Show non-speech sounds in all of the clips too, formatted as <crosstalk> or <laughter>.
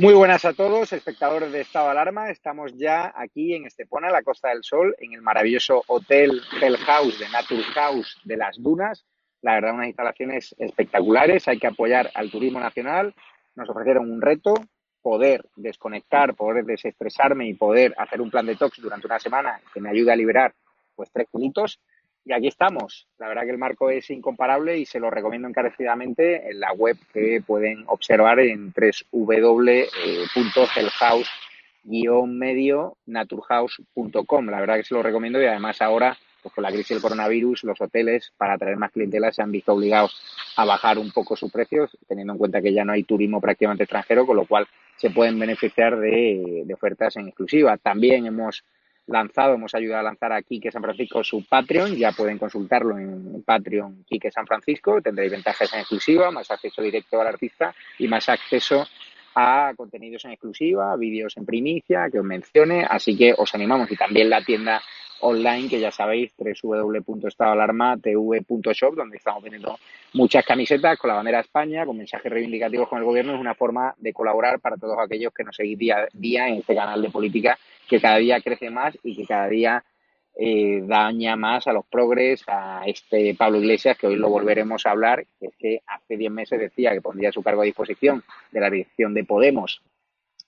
Muy buenas a todos, espectadores de Estado Alarma. Estamos ya aquí en Estepona, la Costa del Sol, en el maravilloso Hotel Hell House de Nature House de las Dunas. La verdad, unas instalaciones espectaculares. Hay que apoyar al turismo nacional. Nos ofrecieron un reto, poder desconectar, poder desestresarme y poder hacer un plan de tox durante una semana que me ayude a liberar pues tres kilitos. Y aquí estamos. La verdad que el marco es incomparable y se lo recomiendo encarecidamente en la web que pueden observar en www.hellhouse-medio naturhouse.com. La verdad que se lo recomiendo y además ahora pues con la crisis del coronavirus, los hoteles, para atraer más clientela, se han visto obligados a bajar un poco sus precios, teniendo en cuenta que ya no hay turismo prácticamente extranjero, con lo cual se pueden beneficiar de ofertas en exclusiva. También hemos lanzado, hemos ayudado a lanzar a Quique San Francisco su Patreon, ya pueden consultarlo en Patreon Quique San Francisco, tendréis ventajas en exclusiva, más acceso directo al artista y más acceso a contenidos en exclusiva, vídeos en primicia, que os mencione, así que os animamos. Y también la tienda online que ya sabéis www.estadoalarmatv.shop donde estamos vendiendo muchas camisetas con la bandera de España, con mensajes reivindicativos con el gobierno, es una forma de colaborar para todos aquellos que nos seguís día a día en este canal de política que cada día crece más y que cada día eh, daña más a los progres, a este Pablo Iglesias, que hoy lo volveremos a hablar, que es que hace 10 meses decía que pondría su cargo a disposición de la dirección de Podemos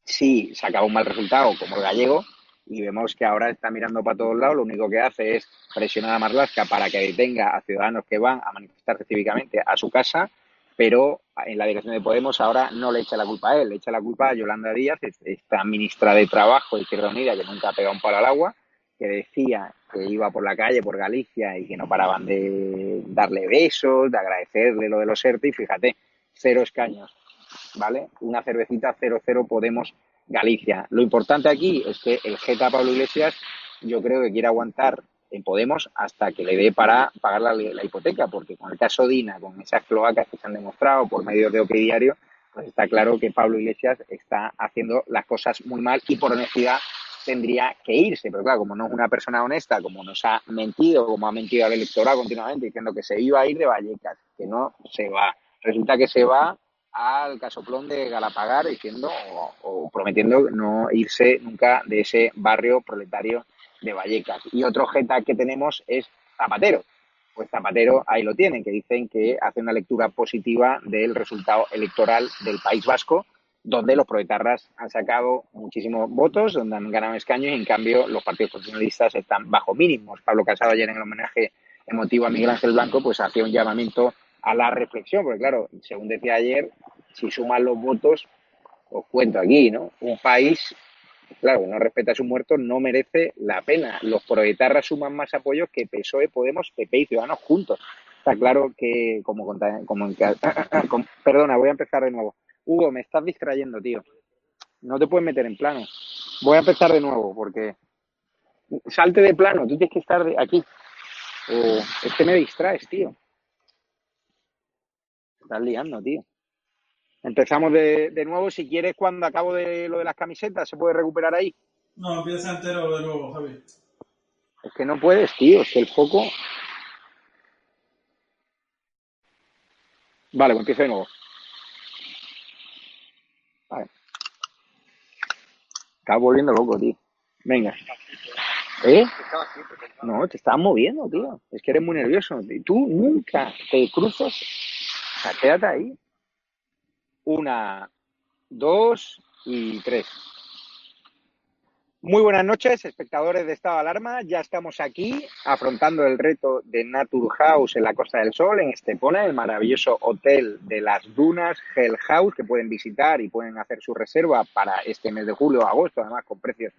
si sacaba un mal resultado como el gallego, y vemos que ahora está mirando para todos lados, lo único que hace es presionar a Marlaska para que detenga a ciudadanos que van a manifestarse cívicamente a su casa, pero en la dirección de Podemos ahora no le echa la culpa a él, le echa la culpa a Yolanda Díaz, esta ministra de Trabajo Izquierda Unida que nunca ha pegado un palo al agua, que decía que iba por la calle, por Galicia y que no paraban de darle besos, de agradecerle lo de los ERTE y fíjate, cero escaños, ¿vale? Una cervecita, cero, cero Podemos Galicia. Lo importante aquí es que el Geta Pablo Iglesias yo creo que quiere aguantar en Podemos hasta que le dé para pagar la, hipoteca, porque con el caso Dina, con esas cloacas que se han demostrado por medio de OK Diario, pues está claro que Pablo Iglesias está haciendo las cosas muy mal y por honestidad tendría que irse. Pero claro, como no es una persona honesta, como nos ha mentido, como ha mentido al electorado continuamente diciendo que se iba a ir de Vallecas, que no se va. Resulta que se va al casoplón de Galapagar diciendo o, prometiendo no irse nunca de ese barrio proletario de Vallecas. Y otro jeta que tenemos es Zapatero. Pues Zapatero ahí lo tienen, que dicen que hace una lectura positiva del resultado electoral del País Vasco, donde los proetarras han sacado muchísimos votos, donde han ganado escaños y en cambio los partidos constitucionalistas están bajo mínimos. Pablo Casado ayer en el homenaje emotivo a Miguel Ángel Blanco pues hacía un llamamiento a la reflexión, porque claro, según decía ayer, si suman los votos, os cuento aquí, ¿no? Un país, claro, no respeta a sus muertos, no merece la pena. Los proetarras suman más apoyos que PSOE, Podemos, PP y Ciudadanos juntos. Está claro que, como, como en <coughs> perdona, voy a empezar de nuevo. Hugo, me estás distrayendo, tío. No te puedes meter en plano. Voy a empezar de nuevo, porque salte de plano, tú tienes que estar de aquí. es que me distraes, tío. Estás liando, tío. Empezamos de, de, nuevo. Si quieres, cuando acabo de lo de las camisetas, ¿se puede recuperar ahí? No, empieza entero de nuevo, Javi. Es que no puedes, tío. Es que el foco. Vale, pues empiezo de nuevo. Vale. Estás volviendo loco, tío. Venga. ¿Eh? No, te estás moviendo, tío. Es que eres muy nervioso. Tú nunca te cruzas. O sea, quédate ahí. Una, dos y tres. Muy buenas noches, espectadores de Estado de Alarma. Ya estamos aquí afrontando el reto de Naturhaus en la Costa del Sol, en Estepona, el maravilloso hotel de las dunas, Hell House, que pueden visitar y pueden hacer su reserva para este mes de julio agosto, además con precios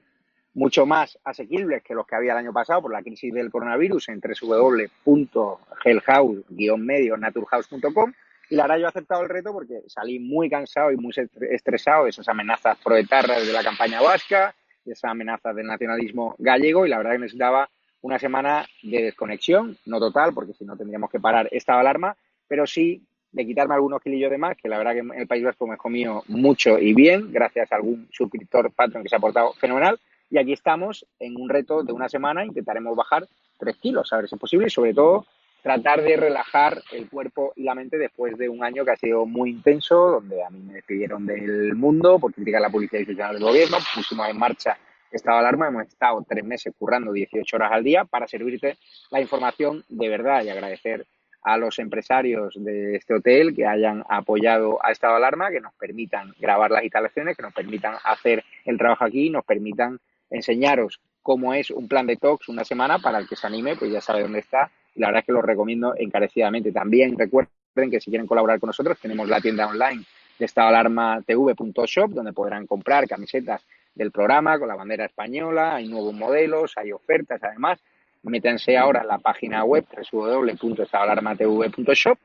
mucho más asequibles que los que había el año pasado por la crisis del coronavirus en www.hellhouse-medio naturhouse.com y la verdad yo he aceptado el reto porque salí muy cansado y muy estresado de esas amenazas proetarras de la campaña vasca, de esas amenazas del nacionalismo gallego y la verdad que necesitaba una semana de desconexión, no total, porque si no tendríamos que parar esta alarma, pero sí de quitarme algunos kilillos de más, que la verdad que el País Vasco me comido mucho y bien, gracias a algún suscriptor patrón que se ha portado fenomenal. Y aquí estamos en un reto de una semana, intentaremos bajar tres kilos, a ver si es posible, y sobre todo tratar de relajar el cuerpo y la mente después de un año que ha sido muy intenso, donde a mí me despidieron del mundo por criticar la policía institucional del gobierno, pusimos en marcha estado de alarma, hemos estado tres meses currando 18 horas al día para servirte la información de verdad y agradecer a los empresarios de este hotel que hayan apoyado a estado de alarma, que nos permitan grabar las instalaciones, que nos permitan hacer el trabajo aquí, nos permitan enseñaros cómo es un plan de talks una semana para el que se anime, pues ya sabe dónde está y la verdad es que lo recomiendo encarecidamente. También recuerden que si quieren colaborar con nosotros tenemos la tienda online de estadoalarmatv.shop donde podrán comprar camisetas del programa con la bandera española, hay nuevos modelos, hay ofertas además. Métanse ahora en la página web www.estadoalarmatv.shop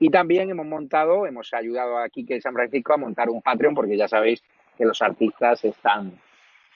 y también hemos montado, hemos ayudado a Kike San Francisco a montar un Patreon porque ya sabéis que los artistas están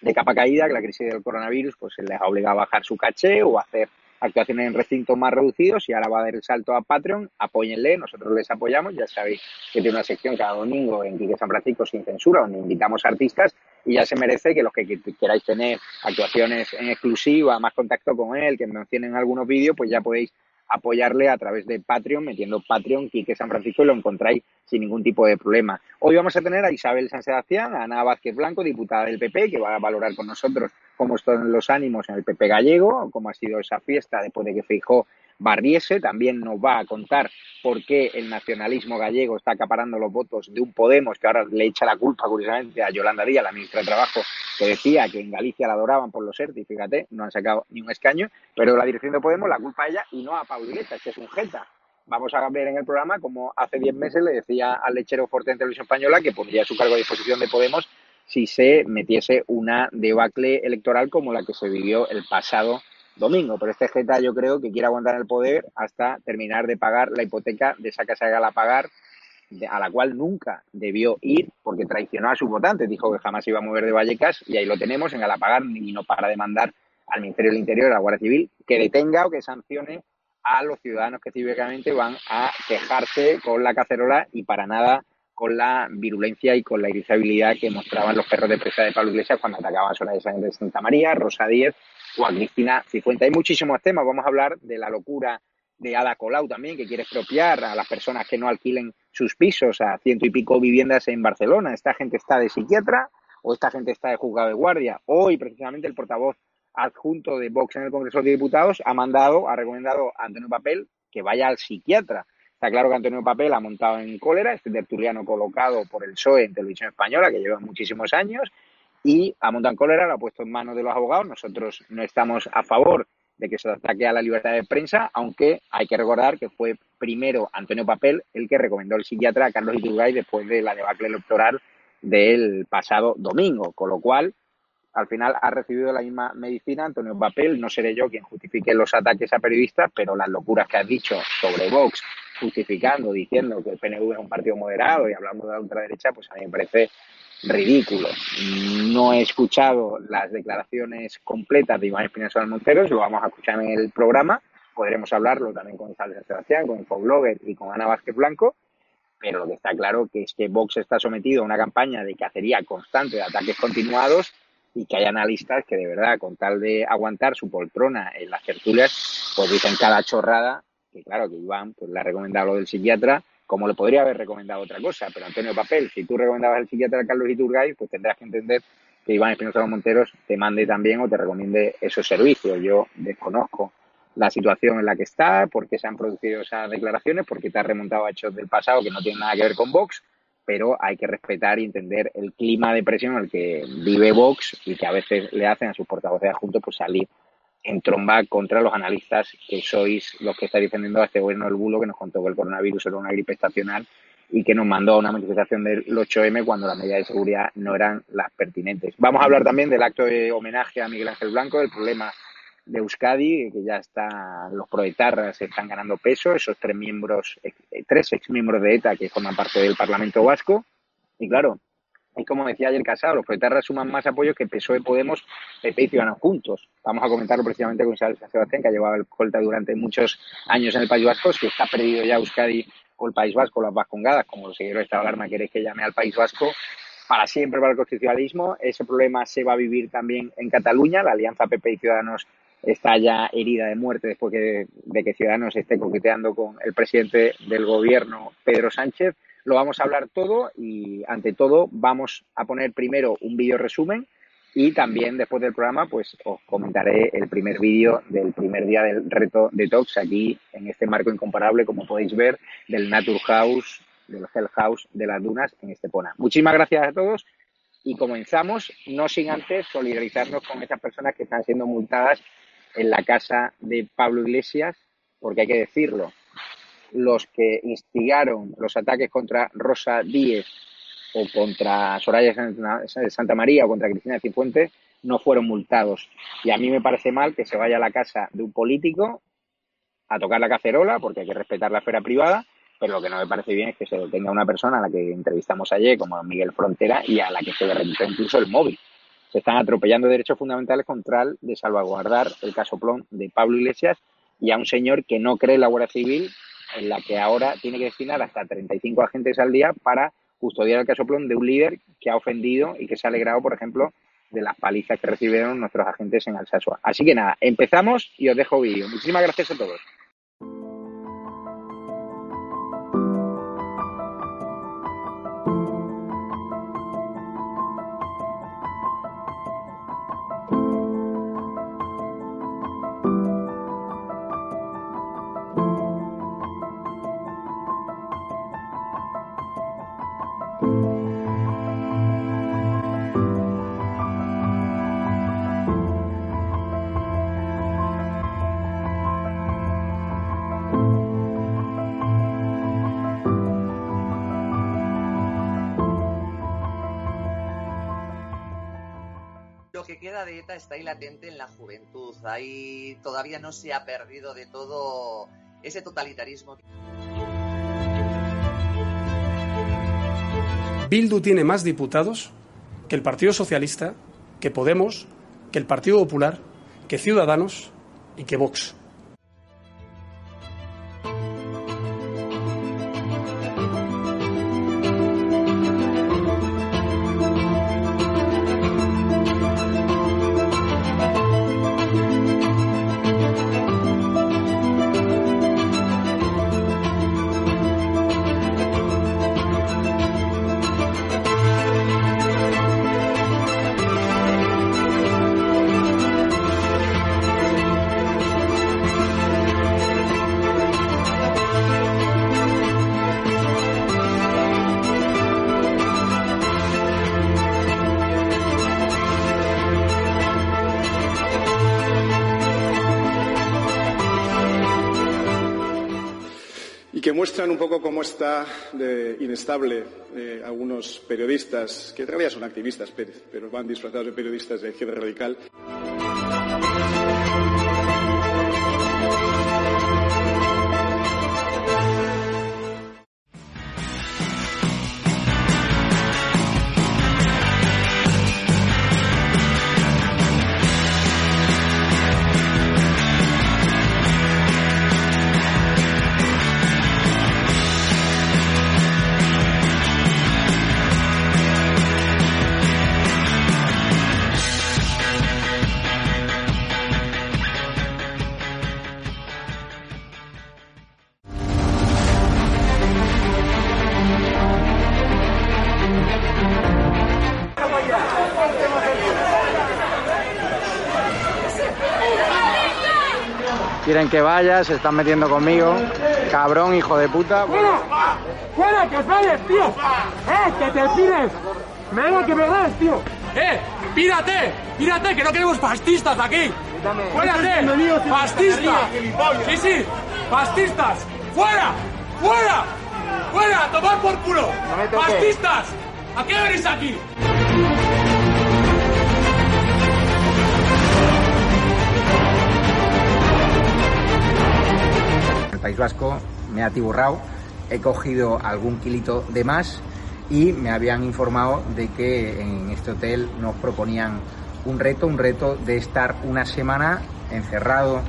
de capa caída, que la crisis del coronavirus pues les ha obligado a bajar su caché o a hacer actuaciones en recintos más reducidos y ahora va a dar el salto a Patreon, apóyenle, nosotros les apoyamos, ya sabéis que tiene una sección cada domingo en Quique San Francisco sin censura, donde invitamos artistas y ya se merece que los que queráis tener actuaciones en exclusiva, más contacto con él, que mencionen algunos vídeos, pues ya podéis apoyarle a través de Patreon, metiendo Patreon Quique San Francisco y lo encontráis sin ningún tipo de problema. Hoy vamos a tener a Isabel San Sebastián, a Ana Vázquez Blanco, diputada del PP, que va a valorar con nosotros cómo están los ánimos en el PP gallego, cómo ha sido esa fiesta después de que fijó Barriese. También nos va a contar por qué el nacionalismo gallego está acaparando los votos de un Podemos que ahora le echa la culpa, curiosamente, a Yolanda Díaz, la ministra de Trabajo, que decía que en Galicia la adoraban por los ERTE, y fíjate, no han sacado ni un escaño, pero la dirección de Podemos la culpa a ella y no a Iglesias, que es un jeta. Vamos a ver en el programa como hace 10 meses le decía al lechero fuerte en televisión española que pondría su cargo a disposición de Podemos si se metiese una debacle electoral como la que se vivió el pasado domingo. Pero este Geta yo creo que quiere aguantar el poder hasta terminar de pagar la hipoteca de esa casa de Galapagar, a la cual nunca debió ir porque traicionó a sus votantes. Dijo que jamás iba a mover de Vallecas y ahí lo tenemos en Galapagar y no para de mandar al Ministerio del Interior, a la Guardia Civil, que detenga o que sancione a los ciudadanos que cívicamente van a quejarse con la cacerola y para nada con la virulencia y con la irritabilidad que mostraban los perros de presa de Pablo Iglesias cuando atacaban a Sora de Sangre de Santa María, Rosa Díez a Cristina. Hay muchísimos temas. Vamos a hablar de la locura de Ada Colau también, que quiere expropiar a las personas que no alquilen sus pisos a ciento y pico viviendas en Barcelona. Esta gente está de psiquiatra o esta gente está de juzgado de guardia. Hoy, precisamente, el portavoz adjunto de Vox en el Congreso de Diputados ha mandado, ha recomendado a Antonio Papel que vaya al psiquiatra Está claro que Antonio Papel ha montado en cólera, este tertuliano colocado por el PSOE en televisión española, que lleva muchísimos años, y ha montado en cólera, lo ha puesto en manos de los abogados. Nosotros no estamos a favor de que se ataque a la libertad de prensa, aunque hay que recordar que fue primero Antonio Papel el que recomendó el psiquiatra a Carlos Iturgay después de la debacle electoral del pasado domingo, con lo cual al final ha recibido la misma medicina Antonio Papel. No seré yo quien justifique los ataques a periodistas, pero las locuras que has dicho sobre Vox, justificando, diciendo que el PNV es un partido moderado y hablando de la ultraderecha, pues a mí me parece ridículo. No he escuchado las declaraciones completas de Iván Espinosa Monteros, lo vamos a escuchar en el programa. Podremos hablarlo también con Isabel Sebastián, con Blogger y con Ana Vázquez Blanco. Pero lo que está claro es que Vox está sometido a una campaña de cacería constante de ataques continuados y que hay analistas que de verdad, con tal de aguantar su poltrona en las tertulias, pues dicen cada chorrada que claro, que Iván pues, le ha recomendado lo del psiquiatra, como le podría haber recomendado otra cosa, pero Antonio Papel, si tú recomendabas el psiquiatra Carlos Iturgay, pues tendrás que entender que Iván Espinosa Monteros te mande también o te recomiende esos servicios. Yo desconozco la situación en la que está, por qué se han producido esas declaraciones, porque te has remontado a hechos del pasado que no tienen nada que ver con Vox, pero hay que respetar y entender el clima de presión en el que vive Vox y que a veces le hacen a sus portavoces adjuntos pues salir en tromba contra los analistas que sois los que estáis defendiendo a este gobierno del bulo que nos contó que el coronavirus era una gripe estacional y que nos mandó a una manifestación del 8M cuando las medidas de seguridad no eran las pertinentes. Vamos a hablar también del acto de homenaje a Miguel Ángel Blanco, del problema de Euskadi, que ya está, los proetarras están ganando peso, esos tres miembros, eh, tres ex miembros de ETA que forman parte del Parlamento Vasco. Y claro, Y como decía ayer Casado, los proetarras suman más apoyos que PSOE, Podemos, PP y Ciudadanos juntos. Vamos a comentarlo precisamente con Sebastián, que ha llevado el colta durante muchos años en el País Vasco, si está perdido ya Euskadi o el País Vasco, las vascongadas, como los de esta alarma queréis que llame al País Vasco, para siempre para el constitucionalismo. Ese problema se va a vivir también en Cataluña. La alianza PP y Ciudadanos está ya herida de muerte después de que Ciudadanos esté coqueteando con el presidente del gobierno, Pedro Sánchez. Lo vamos a hablar todo y, ante todo, vamos a poner primero un vídeo resumen y también después del programa pues os comentaré el primer vídeo del primer día del reto detox aquí en este marco incomparable, como podéis ver, del Nature House, del Hell House de las Dunas en Estepona. Muchísimas gracias a todos y comenzamos, no sin antes solidarizarnos con esas personas que están siendo multadas en la casa de Pablo Iglesias, porque hay que decirlo, los que instigaron los ataques contra Rosa Díez o contra Soraya Santa María o contra Cristina Cifuentes no fueron multados. Y a mí me parece mal que se vaya a la casa de un político a tocar la cacerola, porque hay que respetar la esfera privada, pero lo que no me parece bien es que se detenga una persona a la que entrevistamos ayer, como Miguel Frontera, y a la que se le remitió incluso el móvil. Se están atropellando derechos fundamentales contra el de salvaguardar el caso Plon de Pablo Iglesias y a un señor que no cree en la Guardia Civil en la que ahora tiene que destinar hasta 35 agentes al día para custodiar el casoplón de un líder que ha ofendido y que se ha alegrado, por ejemplo, de las palizas que recibieron nuestros agentes en Alsasua. Así que nada, empezamos y os dejo vídeo. Muchísimas gracias a todos. De ETA está ahí latente en la juventud. Ahí todavía no se ha perdido de todo ese totalitarismo. Bildu tiene más diputados que el Partido Socialista, que Podemos, que el Partido Popular, que Ciudadanos y que Vox. Un poco cómo está de inestable eh, algunos periodistas, que en realidad son activistas, pero van disfrazados de periodistas de izquierda radical. Quieren que vaya, se están metiendo conmigo. Cabrón, hijo de puta. ¡Fuera! ¡Fuera, que os vayas, tío! ¡Eh, que te pires! ¡Venga, que me das, tío! ¡Eh! ¡Pírate! ¡Pírate, que no queremos fascistas aquí! ¡Fuérate! ¡Fascistas! ¡Sí, sí! ¡Fascistas! ¡Fuera! ¡Fuera! ¡Fuera! ¡A tomar por culo! ¡Fascistas! ¿A qué venís aquí? Me ha atiburrado, he cogido algún kilito de más y me habían informado de que en este hotel nos proponían un reto, un reto de estar una semana encerrado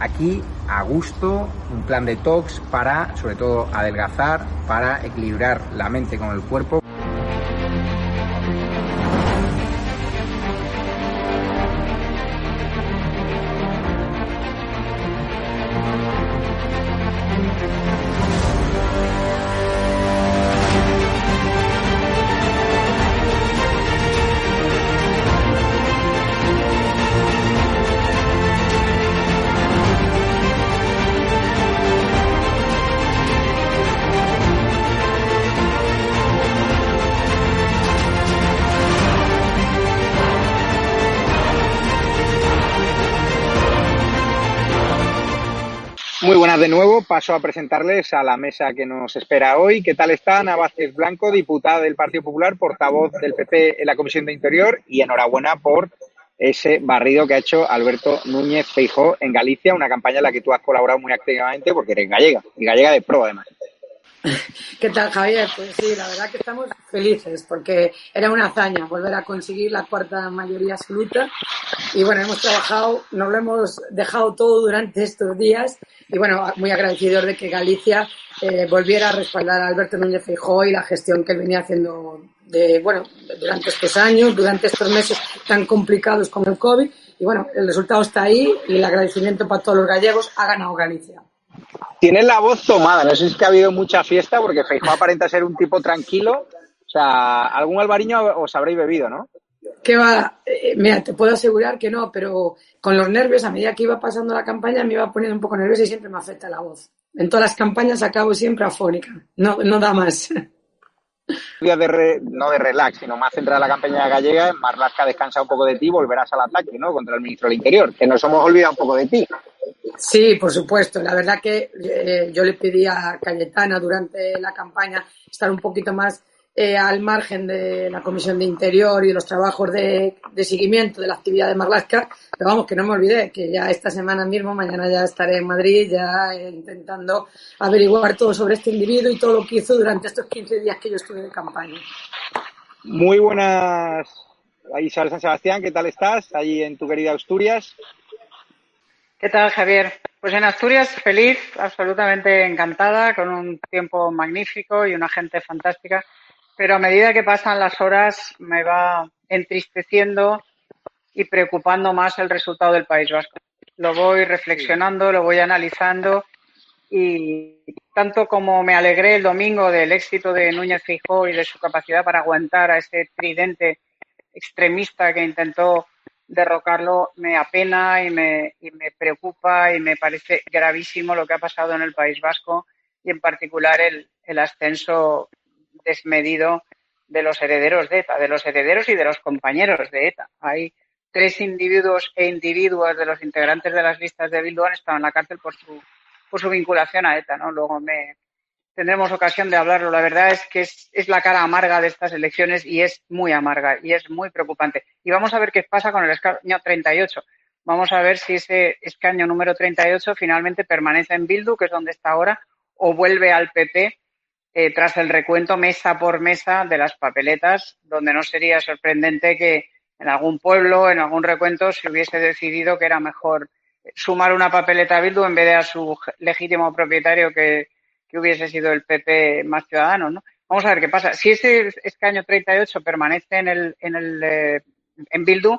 aquí a gusto, un plan de talks para sobre todo adelgazar, para equilibrar la mente con el cuerpo. Paso a presentarles a la mesa que nos espera hoy. ¿Qué tal está Ana Vázquez Blanco, diputada del Partido Popular, portavoz del PP en la Comisión de Interior? Y enhorabuena por ese barrido que ha hecho Alberto Núñez Feijó en Galicia, una campaña en la que tú has colaborado muy activamente porque eres gallega, y gallega de pro además. <laughs> ¿Qué tal, Javier? Pues sí, la verdad que estamos felices porque era una hazaña volver a conseguir la cuarta mayoría absoluta. Y bueno, hemos trabajado, nos lo hemos dejado todo durante estos días. Y bueno, muy agradecidos de que Galicia eh, volviera a respaldar a Alberto Núñez Feijóo y la gestión que él venía haciendo de, bueno, durante estos años, durante estos meses tan complicados con el COVID. Y bueno, el resultado está ahí y el agradecimiento para todos los gallegos ha ganado Galicia. Tienes la voz tomada, no sé si es que ha habido mucha fiesta porque Feijóo aparenta ser un tipo tranquilo. O sea, algún albariño os habréis bebido, ¿no? Que va, eh, mira, te puedo asegurar que no, pero con los nervios, a medida que iba pasando la campaña, me iba poniendo un poco nerviosa y siempre me afecta la voz. En todas las campañas acabo siempre afónica, no, no da más. <laughs> Día de no de relax, sino más centrada la campaña gallega, Marlaska descansa un poco de ti, volverás al ataque, ¿no? Contra el ministro del Interior, que nos hemos olvidado un poco de ti. Sí, por supuesto. La verdad que eh, yo le pedí a Cayetana durante la campaña estar un poquito más eh, al margen de la Comisión de Interior y de los trabajos de, seguimiento de la actividad de Marlaska, pero vamos, que no me olvidé, que ya esta semana mismo, mañana ya estaré en Madrid, ya eh, intentando averiguar todo sobre este individuo y todo lo que hizo durante estos 15 días que yo estuve de campaña. Muy buenas, Isabel San Sebastián, ¿qué tal estás? Ahí en tu querida Asturias. ¿Qué tal, Javier? Pues en Asturias feliz, absolutamente encantada, con un tiempo magnífico y una gente fantástica, pero a medida que pasan las horas me va entristeciendo y preocupando más el resultado del País Vasco. Lo voy reflexionando, lo voy analizando y tanto como me alegré el domingo del éxito de Núñez Fijó y de su capacidad para aguantar a ese tridente extremista que intentó derrocarlo me apena y me, y me preocupa y me parece gravísimo lo que ha pasado en el País Vasco y en particular el, el ascenso desmedido de los herederos de ETA, de los herederos y de los compañeros de ETA. Hay tres individuos e individuas de los integrantes de las listas de Bildu han estado en la cárcel por su, por su vinculación a ETA, ¿no? Luego me, tendremos ocasión de hablarlo. La verdad es que es, la cara amarga de estas elecciones y es muy amarga y es muy preocupante. Y vamos a ver qué pasa con el escaño 38. Vamos a ver si ese escaño número 38 finalmente permanece en Bildu, que es donde está ahora, o vuelve al PP eh, tras el recuento mesa por mesa de las papeletas, donde no sería sorprendente que en algún pueblo, en algún recuento, se hubiese decidido que era mejor sumar una papeleta a Bildu en vez de a su legítimo propietario que, que hubiese sido el PP más ciudadano, ¿no? Vamos a ver qué pasa. Si ese escaño 38 permanece en el, en el eh, en Bildu,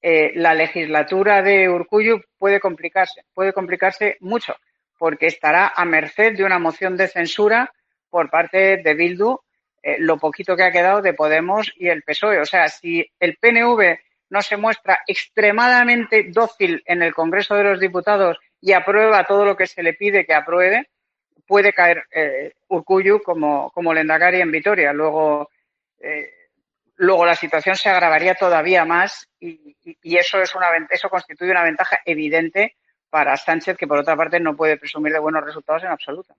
eh, la legislatura de Urcuyu puede complicarse, puede complicarse mucho, porque estará a merced de una moción de censura por parte de Bildu, eh, lo poquito que ha quedado de Podemos y el PSOE. O sea, si el PNV no se muestra extremadamente dócil en el Congreso de los Diputados y aprueba todo lo que se le pide que apruebe, puede caer eh, Urcuyu como, como Lendakari en Vitoria. Luego, eh, luego la situación se agravaría todavía más y, y, y, eso, es una, eso constituye una ventaja evidente para Sánchez, que por otra parte no puede presumir de buenos resultados en absoluto.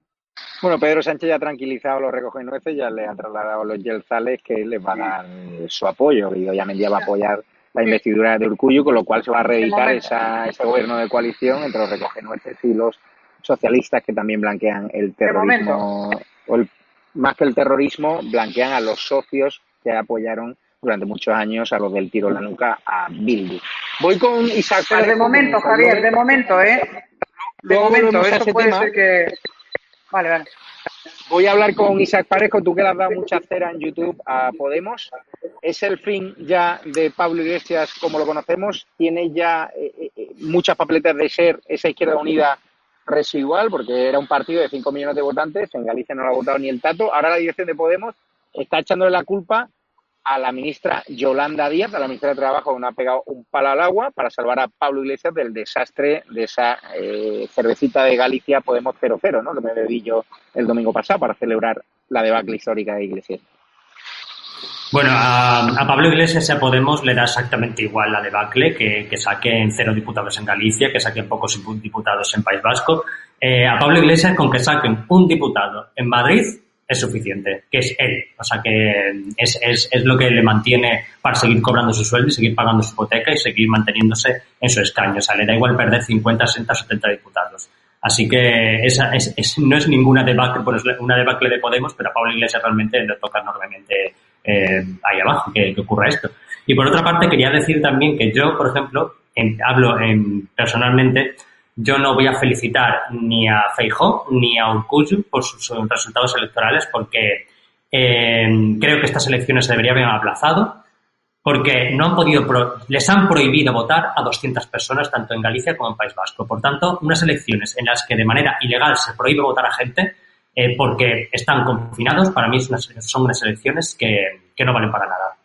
Bueno, Pedro Sánchez ya ha tranquilizado a los recogenueces, ya le ha trasladado a los Yelzales que les van a dar su apoyo y obviamente va a apoyar la investidura de Urcuyu, con lo cual se va a reeditar esa, ese gobierno de coalición entre los recogenueces y los socialistas que también blanquean el terrorismo o el, más que el terrorismo, blanquean a los socios que apoyaron durante muchos años a los del tiro en la nuca a Bildu. Voy con Isaac. Pero de momento, Javier, de momento, ¿eh? De momento, eso puede ser que... Vale, vale. Voy a hablar con Isaac Parejo, tú que le has dado mucha cera en YouTube a Podemos. ¿Es el fin ya de Pablo Iglesias como lo conocemos? ¿Tiene ya eh, eh, muchas papeletas de ser esa izquierda unida residual? Porque era un partido de 5 millones de votantes, en Galicia no lo ha votado ni el tato. Ahora la dirección de Podemos está echándole la culpa a la ministra Yolanda Díaz, a la ministra de Trabajo, que no ha pegado un palo al agua para salvar a Pablo Iglesias del desastre de esa eh, cervecita de Galicia Podemos 0-0, ¿no? que me bebí yo el domingo pasado para celebrar la debacle histórica de Iglesias. Bueno, a, Pablo Iglesias a Podemos le da exactamente igual la debacle, que, que saquen cero diputados en Galicia, que saquen pocos diputados en País Vasco. Eh, a Pablo Iglesias con que saquen un diputado en Madrid es suficiente, que es él. O sea, que es, es, es, lo que le mantiene para seguir cobrando su sueldo y seguir pagando su hipoteca y seguir manteniéndose en su escaño. O sea, le da igual perder 50, 60, 70 diputados. Así que esa es, no es ninguna debacle, pues una debacle de Podemos, pero a Pablo Iglesias realmente le toca enormemente eh, ahí abajo que, ocurra esto. Y por otra parte, quería decir también que yo, por ejemplo, hablo en, personalmente, yo no voy a felicitar ni a Feijó ni a Urcuyu por sus, resultados electorales porque eh, creo que estas elecciones se deberían haber aplazado porque no han podido, les han prohibido votar a 200 personas tanto en Galicia como en País Vasco. Por tanto, unas elecciones en las que de manera ilegal se prohíbe votar a gente eh, porque están confinados, para mí son unas elecciones que, que no valen para nada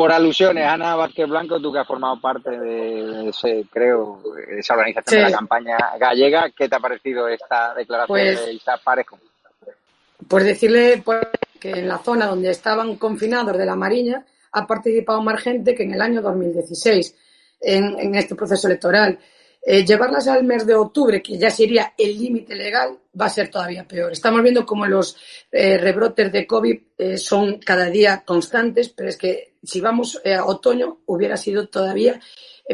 por alusiones, Ana Vázquez Blanco, tú que has formado parte de ese, creo, esa organización de la campaña gallega, ¿qué te ha parecido esta declaración pues de Isaac Parejo? Pues decirle pues, que en la zona donde estaban confinados de la Mariña ha participado más gente que en el año 2016 en, en este proceso electoral. Eh, llevarlas al mes de octubre, que ya sería el límite legal, va a ser todavía peor. Estamos viendo cómo los eh, rebrotes de COVID eh, son cada día constantes, pero es que si vamos a otoño hubiera sido todavía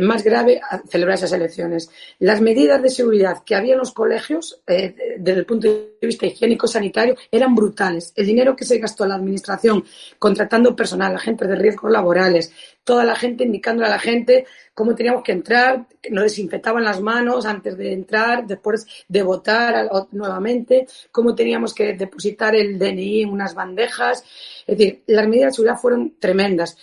más grave celebrar esas elecciones. Las medidas de seguridad que había en los colegios, desde el punto de vista higiénico-sanitario, eran brutales. El dinero que se gastó en la administración contratando personal, agentes de riesgos laborales, toda la gente indicándole a la gente cómo teníamos que entrar, nos desinfectaban las manos antes de entrar, después de votar nuevamente, cómo teníamos que depositar el DNI en unas bandejas. Es decir, las medidas de seguridad fueron tremendas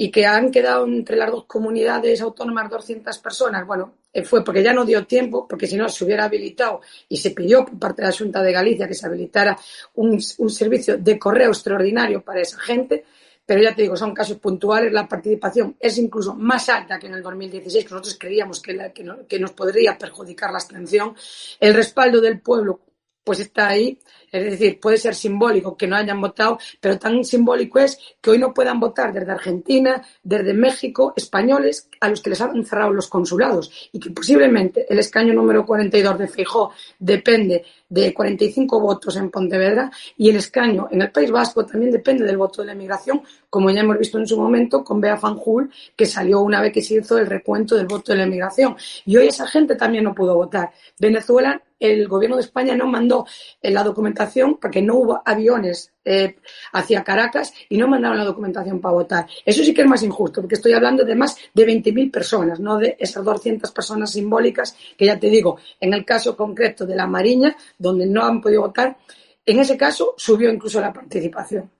y que han quedado entre las dos comunidades autónomas 200 personas, bueno, eh, fue porque ya no dio tiempo, porque si no se hubiera habilitado y se pidió por parte de la Junta de Galicia que se habilitara un, un servicio de correo extraordinario para esa gente, pero ya te digo, son casos puntuales. La participación es incluso más alta que en el 2016, que nosotros creíamos que, que nos podría perjudicar la abstención. El respaldo del pueblo pues está ahí. Es decir, puede ser simbólico que no hayan votado, pero tan simbólico es que hoy no puedan votar desde Argentina, desde México, españoles a los que les han cerrado los consulados y que posiblemente el escaño número 42 de Fijó depende de 45 votos en Pontevedra y el escaño en el País Vasco también depende del voto de la inmigración, como ya hemos visto en su momento con Bea Fanjul, que salió una vez que se hizo el recuento del voto de la inmigración. Y hoy esa gente también no pudo votar. Venezuela el gobierno de España no mandó la documentación porque no hubo aviones eh, hacia Caracas y no mandaron la documentación para votar. Eso sí que es más injusto, porque estoy hablando de más de 20.000 personas, no de esas 200 personas simbólicas que ya te digo, en el caso concreto de la Mariña, donde no han podido votar, en ese caso subió incluso la participación.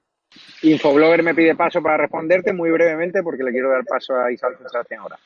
Infoblogger me pide paso para responderte muy brevemente porque le quiero dar paso a Isabel ahora.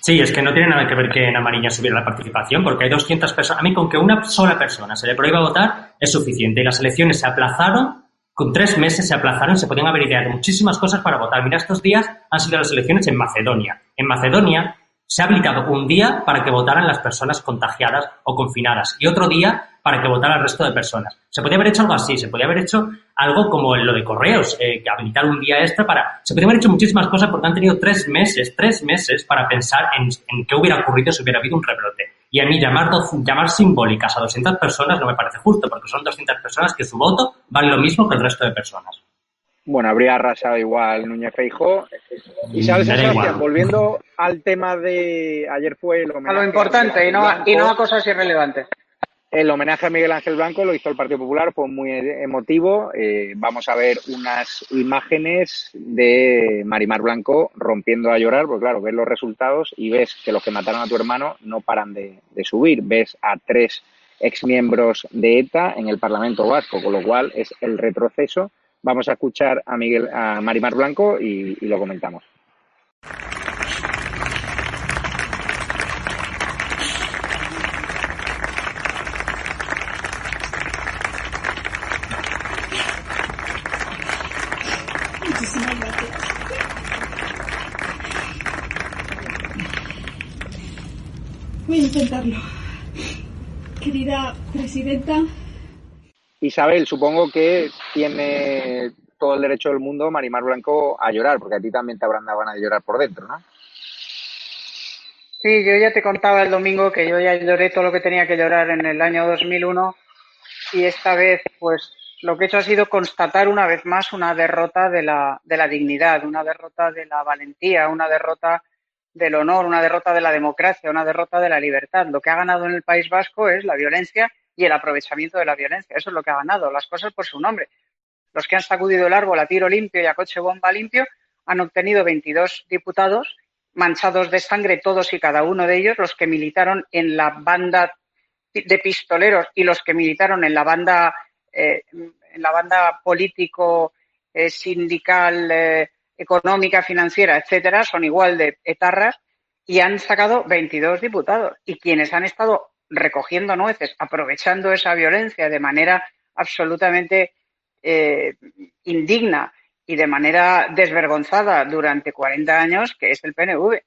Sí, es que no tiene nada que ver que en Amarilla subiera la participación, porque hay 200 personas. A mí, con que una sola persona se le prohíba votar, es suficiente. Y las elecciones se aplazaron, con tres meses se aplazaron, se podían haber ideado muchísimas cosas para votar. Mira, estos días han sido las elecciones en Macedonia. En Macedonia se ha habilitado un día para que votaran las personas contagiadas o confinadas y otro día para que votara el resto de personas. Se podía haber hecho algo así, se podía haber hecho algo como lo de correos, eh, que habilitar un día extra para... Se podía haber hecho muchísimas cosas porque han tenido tres meses, tres meses para pensar en, qué hubiera ocurrido si hubiera habido un rebrote. Y a mí llamar, llamar simbólicas a 200 personas no me parece justo porque son 200 personas que su voto vale lo mismo que el resto de personas bueno, habría arrasado igual Núñez Feijó. Y sabes, Sebastián, volviendo al tema de ayer fue lo A lo importante y no, a, y no a cosas irrelevantes. El homenaje a Miguel Ángel Blanco lo hizo el Partido Popular, fue muy emotivo. Eh, vamos a ver unas imágenes de Marimar Blanco rompiendo a llorar, porque claro, ves los resultados y ves que los que mataron a tu hermano no paran de, subir. Ves a tres exmiembros de ETA en el Parlamento Vasco, con lo cual es el retroceso. Vamos a escuchar a Miguel, a Marimar Blanco y lo comentamos. Voy a intentarlo. Querida presidenta. Isabel, supongo que tiene todo el derecho del mundo Marimar Blanco a llorar, porque a ti también te habrán dado ganas de llorar por dentro, ¿no? Sí, yo ya te contaba el domingo que yo ya lloré todo lo que tenía que llorar en el año 2001 y esta vez, pues, lo que he hecho ha sido constatar una vez más una derrota de la, de la dignidad, una derrota de la valentía, una derrota del honor, una derrota de la democracia, una derrota de la libertad. Lo que ha ganado en el País Vasco es la violencia y el aprovechamiento de la violencia. Eso es lo que ha ganado, las cosas por su nombre. Los que han sacudido el árbol a tiro limpio y a coche bomba limpio han obtenido 22 diputados manchados de sangre todos y cada uno de ellos, los que militaron en la banda de pistoleros y los que militaron en la banda eh, en la banda político eh, sindical eh, económica, financiera, etcétera, son igual de etarras y han sacado 22 diputados. Y quienes han estado recogiendo nueces, aprovechando esa violencia de manera absolutamente eh, indigna y de manera desvergonzada durante 40 años, que es el PNV,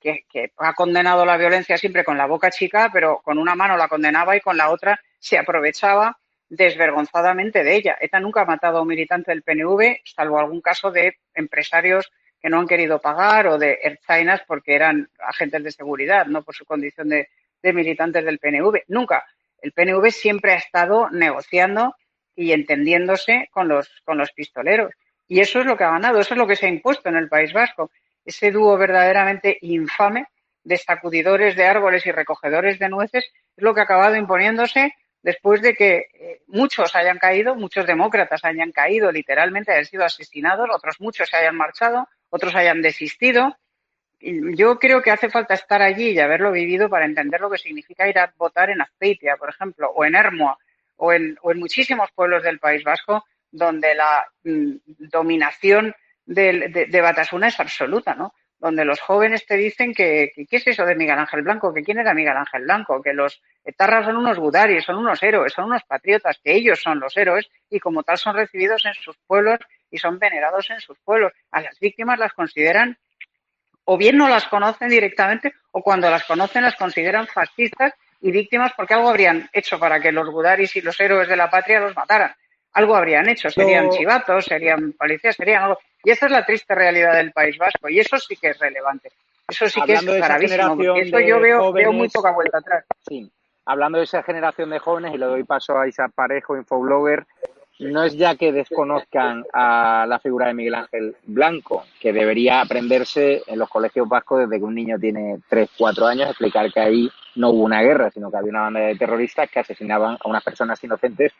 que, ha condenado la violencia siempre con la boca chica, pero con una mano la condenaba y con la otra se aprovechaba desvergonzadamente de ella. ETA nunca ha matado a un militante del PNV, salvo algún caso de empresarios que no han querido pagar o de Erzainas porque eran agentes de seguridad, no por su condición de, militantes del PNV. Nunca. El PNV siempre ha estado negociando y entendiéndose con los, con los pistoleros. Y eso es lo que ha ganado, eso es lo que se ha impuesto en el País Vasco. Ese dúo verdaderamente infame de sacudidores de árboles y recogedores de nueces es lo que ha acabado imponiéndose después de que eh, muchos hayan caído, muchos demócratas hayan caído, literalmente hayan sido asesinados, otros muchos se hayan marchado, otros hayan desistido. yo creo que hace falta estar allí y haberlo vivido para entender lo que significa ir a votar en Azpeitia, por ejemplo, o en Hermoa, o en, muchísimos pueblos del País Vasco, donde la mm, dominación de, de Batasuna es absoluta, ¿no? donde los jóvenes te dicen que, ¿qué es eso de Miguel Ángel Blanco? ¿Que quién era Miguel Ángel Blanco? Que los etarras son unos gudaris, son unos héroes, son unos patriotas, que ellos son los héroes y como tal son recibidos en sus pueblos y son venerados en sus pueblos. A las víctimas las consideran, o bien no las conocen directamente, o cuando las conocen las consideran fascistas y víctimas porque algo habrían hecho para que los gudaris y los héroes de la patria los mataran. Algo habrían hecho, serían chivatos, serían policías, serían algo y esa es la triste realidad del País Vasco. Y eso sí que es relevante. Eso sí que es gravísimo. eso yo veo, veo muy poca vuelta atrás. Sí. Hablando de esa generación de jóvenes, y le doy paso a Isa Parejo, infoblogger, no es ya que desconozcan a la figura de Miguel Ángel Blanco, que debería aprenderse en los colegios vascos desde que un niño tiene 3, 4 años, explicar que ahí no hubo una guerra, sino que había una banda de terroristas que asesinaban a unas personas inocentes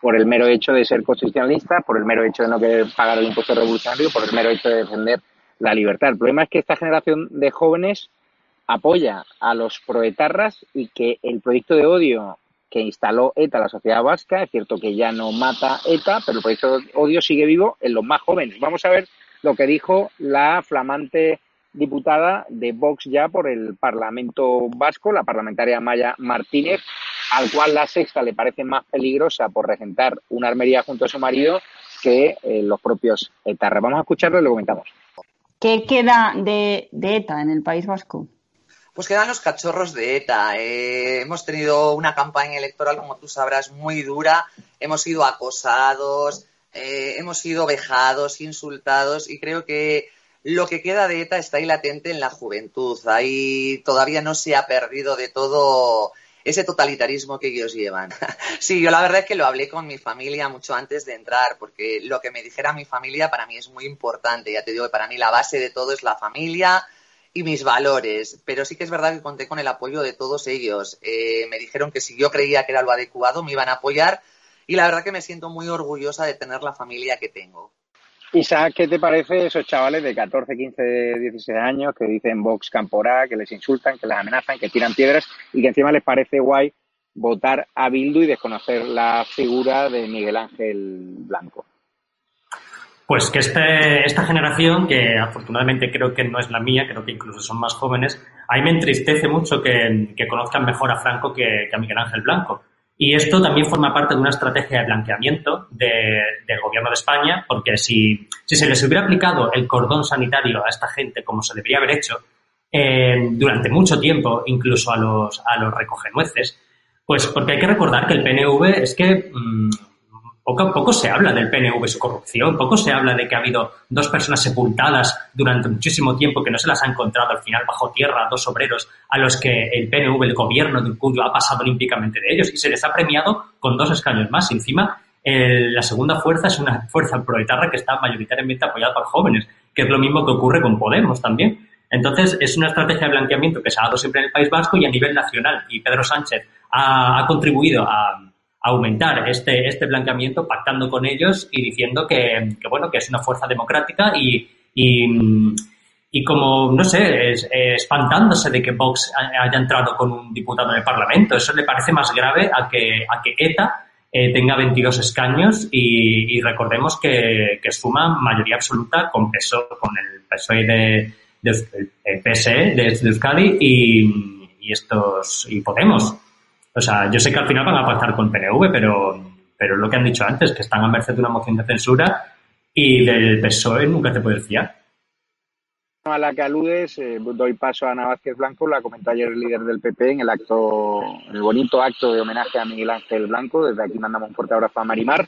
por el mero hecho de ser constitucionalista, por el mero hecho de no querer pagar el impuesto revolucionario, por el mero hecho de defender la libertad. El problema es que esta generación de jóvenes apoya a los proetarras y que el proyecto de odio que instaló ETA la sociedad vasca, es cierto que ya no mata ETA, pero el proyecto de odio sigue vivo en los más jóvenes. Vamos a ver lo que dijo la flamante diputada de Vox ya por el Parlamento Vasco, la parlamentaria Maya Martínez, al cual la sexta le parece más peligrosa por regentar una armería junto a su marido que eh, los propios etarras. Vamos a escucharlo y lo comentamos. ¿Qué queda de, ETA en el País Vasco? Pues quedan los cachorros de ETA. Eh, hemos tenido una campaña electoral, como tú sabrás, muy dura. Hemos sido acosados, eh, hemos sido vejados, insultados y creo que lo que queda de ETA está ahí latente en la juventud. Ahí todavía no se ha perdido de todo ese totalitarismo que ellos llevan. <laughs> sí, yo la verdad es que lo hablé con mi familia mucho antes de entrar, porque lo que me dijera mi familia para mí es muy importante. Ya te digo que para mí la base de todo es la familia y mis valores. Pero sí que es verdad que conté con el apoyo de todos ellos. Eh, me dijeron que si yo creía que era lo adecuado, me iban a apoyar y la verdad que me siento muy orgullosa de tener la familia que tengo. Isaac, ¿qué te parece esos chavales de 14, 15, 16 años que dicen Vox Camporá, que les insultan, que les amenazan, que tiran piedras y que encima les parece guay votar a Bildu y desconocer la figura de Miguel Ángel Blanco? Pues que este, esta generación, que afortunadamente creo que no es la mía, creo que incluso son más jóvenes, a mí me entristece mucho que, conozcan mejor a Franco que, a Miguel Ángel Blanco. Y esto también forma parte de una estrategia de blanqueamiento del gobierno de España, porque si, si, se les hubiera aplicado el cordón sanitario a esta gente como se debería haber hecho eh, durante mucho tiempo, incluso a los, a los recogenueces, pues porque hay que recordar que el PNV es que mm, poco, poco se habla del PNV su corrupción, poco se habla de que ha habido dos personas sepultadas durante muchísimo tiempo que no se las ha encontrado al final bajo tierra, dos obreros a los que el PNV, el gobierno de Cuyo, ha pasado olímpicamente de ellos y se les ha premiado con dos escaños más. encima, la segunda fuerza es una fuerza proetarra que está mayoritariamente apoyada por jóvenes, que es lo mismo que ocurre con Podemos también. Entonces, es una estrategia de blanqueamiento que se ha dado siempre en el País Vasco y a nivel nacional. Y Pedro Sánchez ha contribuido a, aumentar este, este blanqueamiento pactando con ellos y diciendo que, bueno, que es una fuerza democrática y, y, como, no sé, espantándose de que Vox haya entrado con un diputado en el Parlamento. Eso le parece más grave a que, a que ETA eh, tenga 22 escaños y, recordemos que, que, suma mayoría absoluta con peso, con el PSOE de, de, PSE de, Euskadi y, y estos y Podemos. O sea, yo sé que al final van a pactar con PNV, pero, pero lo que han dicho antes, que están a merced de una moción de censura y del PSOE nunca te puedes fiar. A la que aludes, eh, doy paso a Ana Vázquez Blanco, la comentó ayer el líder del PP en el acto, el bonito acto de homenaje a Miguel Ángel Blanco. Desde aquí mandamos un fuerte abrazo a Marimar.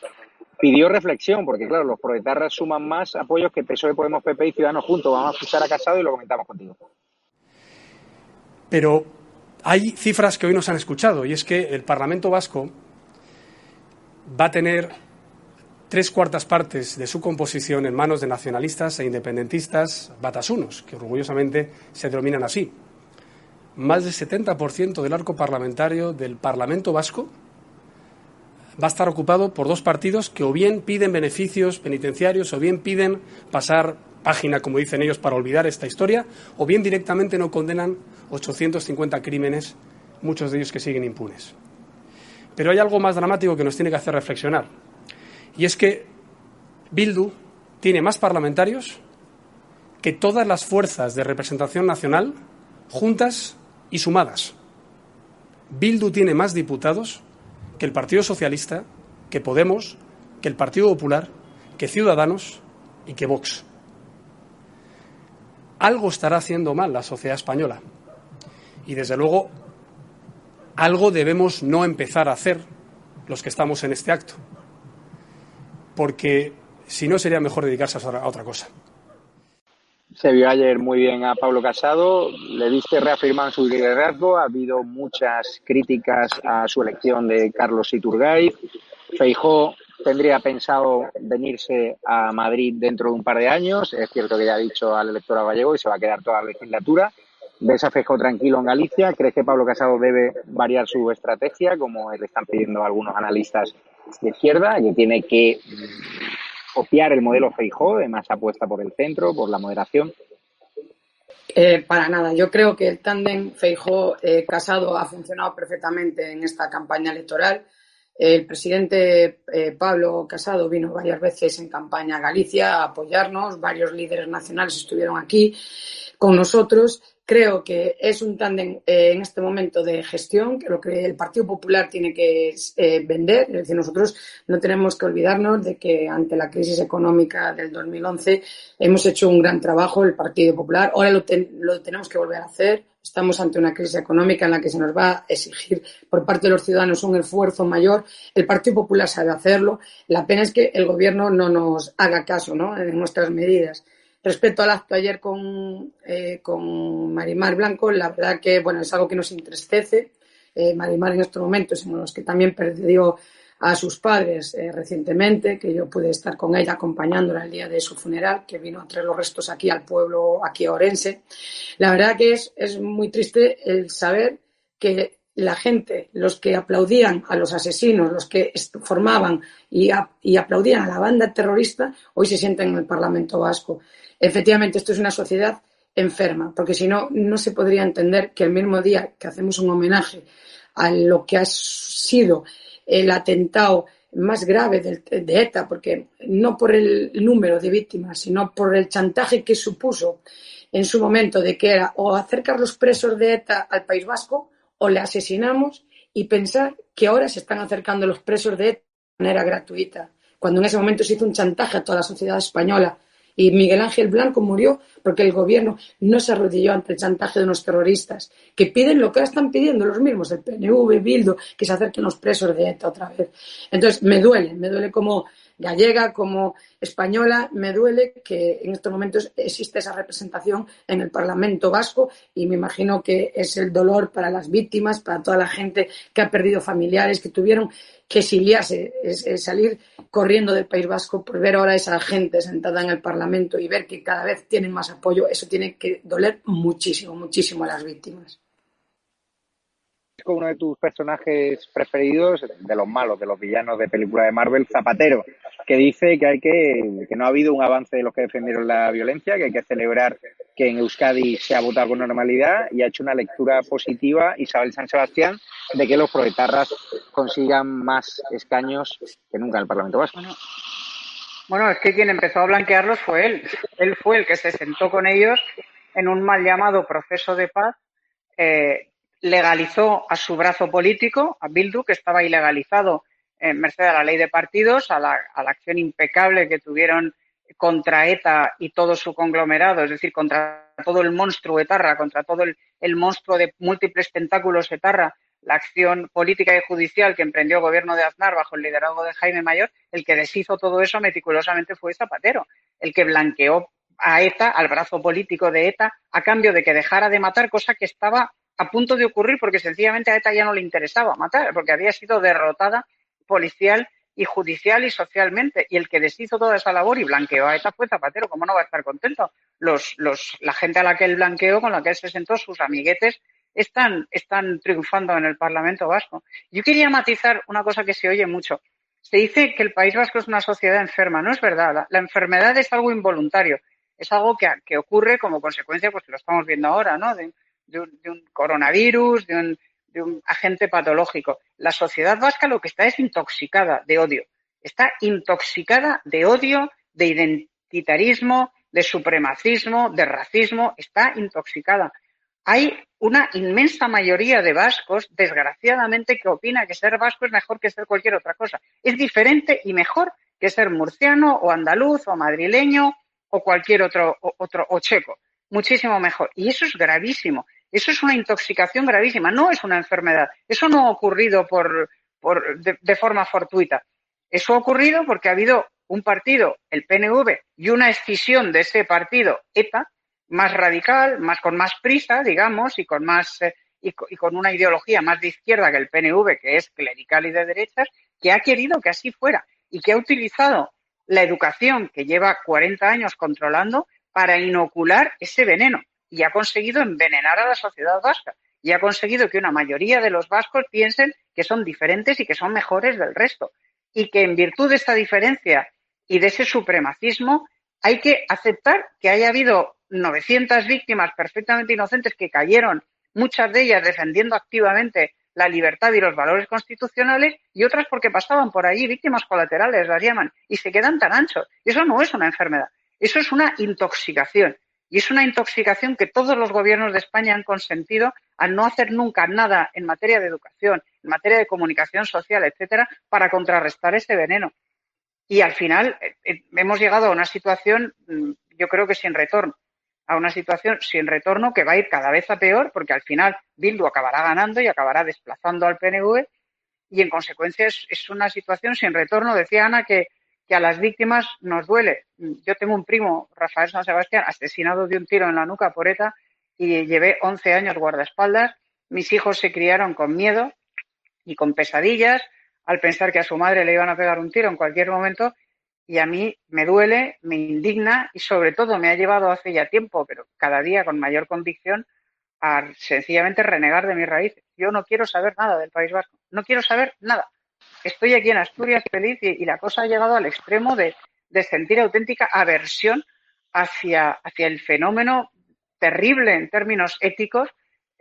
Pidió reflexión, porque claro, los proetarras suman más apoyos que PSOE, Podemos, PP y Ciudadanos juntos. Vamos a escuchar a Casado y lo comentamos contigo. Pero hay cifras que hoy nos han escuchado y es que el Parlamento Vasco va a tener tres cuartas partes de su composición en manos de nacionalistas e independentistas batasunos, que orgullosamente se denominan así. Más del 70% del arco parlamentario del Parlamento Vasco va a estar ocupado por dos partidos que o bien piden beneficios penitenciarios o bien piden pasar página, como dicen ellos, para olvidar esta historia, o bien directamente no condenan 850 crímenes, muchos de ellos que siguen impunes. Pero hay algo más dramático que nos tiene que hacer reflexionar, y es que Bildu tiene más parlamentarios que todas las fuerzas de representación nacional juntas y sumadas. Bildu tiene más diputados que el Partido Socialista, que Podemos, que el Partido Popular, que Ciudadanos y que Vox algo estará haciendo mal la sociedad española. Y desde luego, algo debemos no empezar a hacer los que estamos en este acto. Porque si no, sería mejor dedicarse a otra cosa. Se vio ayer muy bien a Pablo Casado, le viste reafirmar su liderazgo, ha habido muchas críticas a su elección de Carlos Iturgaiz. Feijó tendría pensado venirse a Madrid dentro de un par de años. Es cierto que ya ha dicho al electorado gallego y se va a quedar toda la legislatura. ¿Ves a tranquilo en Galicia? ¿Crees que Pablo Casado debe variar su estrategia, como le están pidiendo algunos analistas de izquierda, que tiene que copiar el modelo Feijó, de más apuesta por el centro, por la moderación? Eh, para nada. Yo creo que el tándem Feijó-Casado ha funcionado perfectamente en esta campaña electoral. El presidente eh, Pablo Casado vino varias veces en campaña a Galicia a apoyarnos, varios líderes nacionales estuvieron aquí con nosotros. Creo que es un tándem eh, en este momento de gestión, que lo que el Partido Popular tiene que eh, vender. Es decir, nosotros no tenemos que olvidarnos de que ante la crisis económica del 2011 hemos hecho un gran trabajo el Partido Popular. Ahora lo tenemos que volver a hacer Estamos ante una crisis económica en la que se nos va a exigir por parte de los ciudadanos un esfuerzo mayor. El Partido Popular sabe hacerlo. La pena es que el Gobierno no nos haga caso ¿no? en nuestras medidas. Respecto al acto ayer con, eh, con Marimar Blanco, la verdad que bueno, es algo que nos entristece. eh, Marimar en estos momentos, en los que también perdió a sus padres eh, recientemente, que yo pude estar con ella acompañándola el día de su funeral, que vino a traer los restos aquí al pueblo, aquí a Orense. La verdad que es, es muy triste el saber que la gente, los que aplaudían a los asesinos, los que formaban y, y, aplaudían a la banda terrorista, hoy se sienten en el Parlamento Vasco. Efectivamente, esto es una sociedad enferma, porque si no, no se podría entender que el mismo día que hacemos un homenaje a lo que ha sido el atentado más grave de, de, ETA, porque no por el número de víctimas, sino por el chantaje que supuso en su momento de que era o acercar los presos de ETA al País Vasco o le asesinamos y pensar que ahora se están acercando los presos de ETA de manera gratuita, cuando en ese momento se hizo un chantaje a toda la sociedad española y Miguel Ángel Blanco murió porque el gobierno no se arrodilló ante el chantaje de unos terroristas que piden lo que están pidiendo los mismos, el PNV, Bildo, que se acerquen los presos de ETA otra vez. Entonces, me duele, me duele como gallega, como española, me duele que en estos momentos existe esa representación en el Parlamento vasco y me imagino que es el dolor para las víctimas, para toda la gente que ha perdido familiares, que tuvieron que exiliarse, salir corriendo del País Vasco por ver ahora a esa gente sentada en el Parlamento y ver que cada vez tienen más apoyo, eso tiene que doler muchísimo, muchísimo a las víctimas uno de tus personajes preferidos, de los malos, de los villanos de película de Marvel, Zapatero, que dice que hay que, que no ha habido un avance de los que defendieron la violencia, que hay que celebrar que en Euskadi se ha votado con normalidad y ha hecho una lectura positiva Isabel San Sebastián de que los proetarras consigan más escaños que nunca en el Parlamento Vasco. Bueno, bueno, es que quien empezó a blanquearlos fue él. Él fue el que se sentó con ellos en un mal llamado proceso de paz eh, legalizó a su brazo político, a Bildu, que estaba ilegalizado en merced a la ley de partidos, a la, acción impecable que tuvieron contra ETA y todo su conglomerado, es decir, contra todo el monstruo etarra, contra todo el, el, monstruo de múltiples tentáculos etarra, la acción política y judicial que emprendió el gobierno de Aznar bajo el liderazgo de Jaime Mayor, el que deshizo todo eso meticulosamente fue Zapatero, el que blanqueó a ETA, al brazo político de ETA, a cambio de que dejara de matar, cosa que estaba a punto de ocurrir porque sencillamente a ETA ya no le interesaba matar, porque había sido derrotada policial y judicial y socialmente. Y el que deshizo toda esa labor y blanqueó a ETA fue Zapatero. ¿Cómo no va a estar contento? Los, los, la gente a la que él blanqueó, con la que él se sentó, sus amiguetes, están, están triunfando en el Parlamento Vasco. Yo quería matizar una cosa que se oye mucho. Se dice que el País Vasco es una sociedad enferma. No es verdad. La, enfermedad es algo involuntario. Es algo que, que, ocurre como consecuencia, pues lo estamos viendo ahora, ¿no? De, de un, de un coronavirus, de un, de un agente patológico. La sociedad vasca lo que está es intoxicada de odio. Está intoxicada de odio, de identitarismo, de supremacismo, de racismo. Está intoxicada. Hay una inmensa mayoría de vascos, desgraciadamente, que opina que ser vasco es mejor que ser cualquier otra cosa. Es diferente y mejor que ser murciano o andaluz o madrileño o cualquier otro, otro o checo. Muchísimo mejor. Y eso es gravísimo. Eso es una intoxicación gravísima, no es una enfermedad. Eso no ha ocurrido por, por de, forma fortuita. Eso ha ocurrido porque ha habido un partido, el PNV, y una escisión de ese partido, ETA, más radical, más con más prisa, digamos, y con más eh, y, y con una ideología más de izquierda que el PNV, que es clerical y de derechas, que ha querido que así fuera y que ha utilizado la educación que lleva 40 años controlando para inocular ese veneno y ha conseguido envenenar a la sociedad vasca y ha conseguido que una mayoría de los vascos piensen que son diferentes y que son mejores del resto y que en virtud de esta diferencia y de ese supremacismo hay que aceptar que haya habido 900 víctimas perfectamente inocentes que cayeron, muchas de ellas defendiendo activamente la libertad y los valores constitucionales y otras porque pasaban por allí víctimas colaterales, las llaman, y se quedan tan anchos. Eso no es una enfermedad, eso es una intoxicación. Y es una intoxicación que todos los gobiernos de España han consentido al no hacer nunca nada en materia de educación, en materia de comunicación social, etcétera, para contrarrestar ese veneno. Y al final eh, hemos llegado a una situación, mm, yo creo que sin retorno, a una situación sin retorno que va a ir cada vez a peor, porque al final Bildu acabará ganando y acabará desplazando al PNV, y en consecuencia es, es una situación sin retorno. Decía Ana que que a las víctimas nos duele. Yo tengo un primo, Rafael San Sebastián, asesinado de un tiro en la nuca por ETA y llevé 11 años guardaespaldas mis hijos se criaron con miedo y con pesadillas al pensar que a su madre le iban a pegar un tiro en cualquier momento y a mí me duele, me indigna y sobre todo me ha llevado hace ya tiempo, pero cada día con mayor convicción, a sencillamente renegar de mis raíces. Yo no quiero saber nada del País Vasco, no quiero saber nada. Estoy aquí en Asturias feliz y, la cosa ha llegado al extremo de, sentir auténtica aversión hacia, hacia el fenómeno terrible en términos éticos,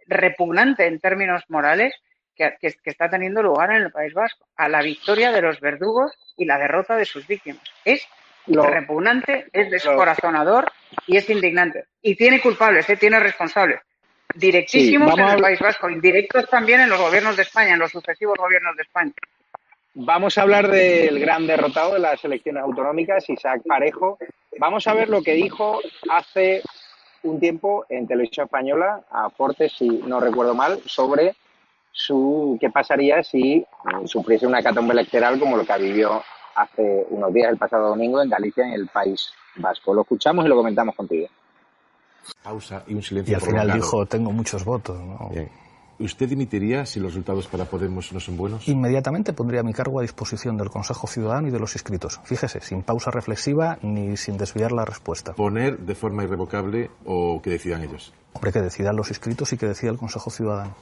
repugnante en términos morales, que, está teniendo lugar en el País Vasco, a la victoria de los verdugos y la derrota de sus víctimas. Es repugnante, es descorazonador y es indignante. Y tiene culpables, ¿eh? tiene responsables. Directísimos en el País Vasco, indirectos también en los gobiernos de España, en los sucesivos gobiernos de España. Vamos a hablar del gran derrotado de las elecciones autonómicas, Isaac Parejo. Vamos a ver lo que dijo hace un tiempo en Televisión Española, a Fortes, si no recuerdo mal, sobre su qué pasaría si eh, sufriese una catombe electoral como lo que vivió hace unos días, el pasado domingo, en Galicia, en el País Vasco. Lo escuchamos y lo comentamos contigo. Pausa y un silencio. Y al final dijo, tengo muchos votos. ¿Usted dimitiría si los resultados para Podemos no son buenos? Inmediatamente pondría mi cargo a disposición del Consejo Ciudadano y de los inscritos. Fíjese, sin pausa reflexiva ni sin desviar la respuesta. ¿Poner de forma irrevocable o que decidan ellos? Hombre, que decidan los inscritos y que decida el Consejo Ciudadano.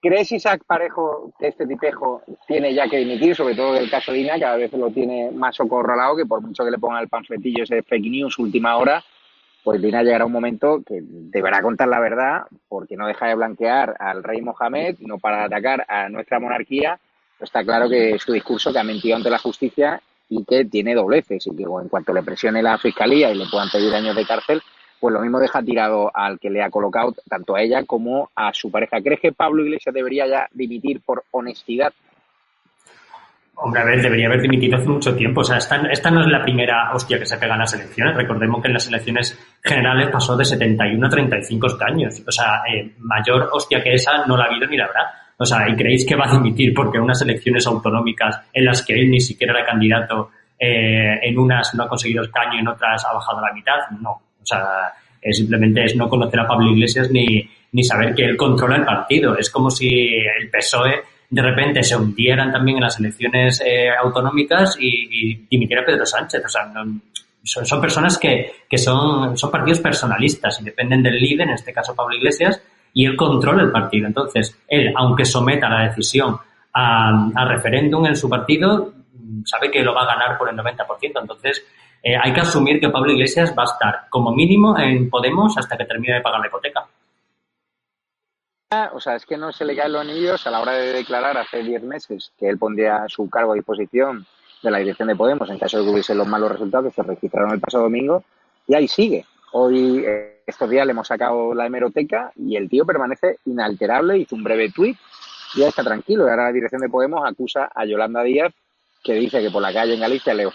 ¿Crees, Isaac Parejo, que este tipejo tiene ya que dimitir, sobre todo el caso de Ina, cada vez lo tiene más socorrolado, que por mucho que le pongan el panfletillo ese fake news última hora, pues Dina llegará un momento que deberá contar la verdad porque no deja de blanquear al rey Mohamed, no para atacar a nuestra monarquía. Está claro que su discurso que ha mentido ante la justicia y que tiene dobleces y que en cuanto le presione la fiscalía y le puedan pedir años de cárcel, pues lo mismo deja tirado al que le ha colocado tanto a ella como a su pareja. ¿Crees que Pablo Iglesias debería ya dimitir por honestidad? Hombre, a ver, debería haber dimitido hace mucho tiempo. O sea, esta, esta no es la primera hostia que se pega en las elecciones. Recordemos que en las elecciones generales pasó de 71 a 35 escaños. O sea, eh, mayor hostia que esa no la ha habido ni la habrá. O sea, ¿y creéis que va a dimitir porque unas elecciones autonómicas en las que él ni siquiera era candidato, eh, en unas no ha conseguido escaño y en otras ha bajado la mitad? No. O sea, simplemente es no conocer a Pablo Iglesias ni, ni saber que él controla el partido. Es como si el PSOE de repente se hundieran también en las elecciones eh, autonómicas y, dimitiera Pedro Sánchez. O sea, son, son, personas que, que son, son partidos personalistas y dependen del líder, en este caso Pablo Iglesias, y él controla el partido. Entonces, él, aunque someta la decisión a, a referéndum en su partido, sabe que lo va a ganar por el 90%. Entonces, eh, hay que asumir que Pablo Iglesias va a estar como mínimo en Podemos hasta que termine de pagar la hipoteca. O sea, es que no se le caen los anillos a la hora de declarar hace 10 meses que él pondría su cargo a disposición de la dirección de Podemos en caso de que hubiese los malos resultados que se registraron el pasado domingo y ahí sigue. Hoy, eh, estos días le hemos sacado la hemeroteca y el tío permanece inalterable, hizo un breve tuit y ya está tranquilo. Y ahora la dirección de Podemos acusa a Yolanda Díaz que dice que por la calle en Galicia le,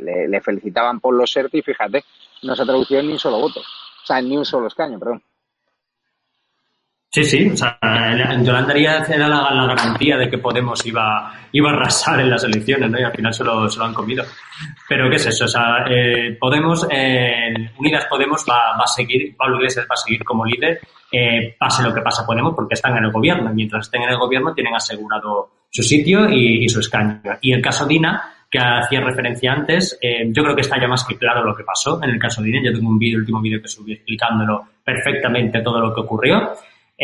le, le, felicitaban por los CERT y fíjate, no se ha traducido ni un solo voto, o sea, ni un solo escaño, perdón. Sí, sí, o sea, Yolanda Díaz era la, garantía de que Podemos iba, iba a arrasar en las elecciones, ¿no? Y al final se lo, se lo han comido. Pero ¿qué es eso? O sea, eh, Podemos, eh, Unidas Podemos va, va, a seguir, Pablo Iglesias va a seguir como líder, eh, pase lo que pase Podemos, porque están en el gobierno. Y mientras estén en el gobierno tienen asegurado su sitio y, y su escaño. Y el caso Dina, que hacía referencia antes, eh, yo creo que está ya más que claro lo que pasó en el caso Dina. Yo tengo un vídeo, último vídeo que subí explicándolo perfectamente todo lo que ocurrió.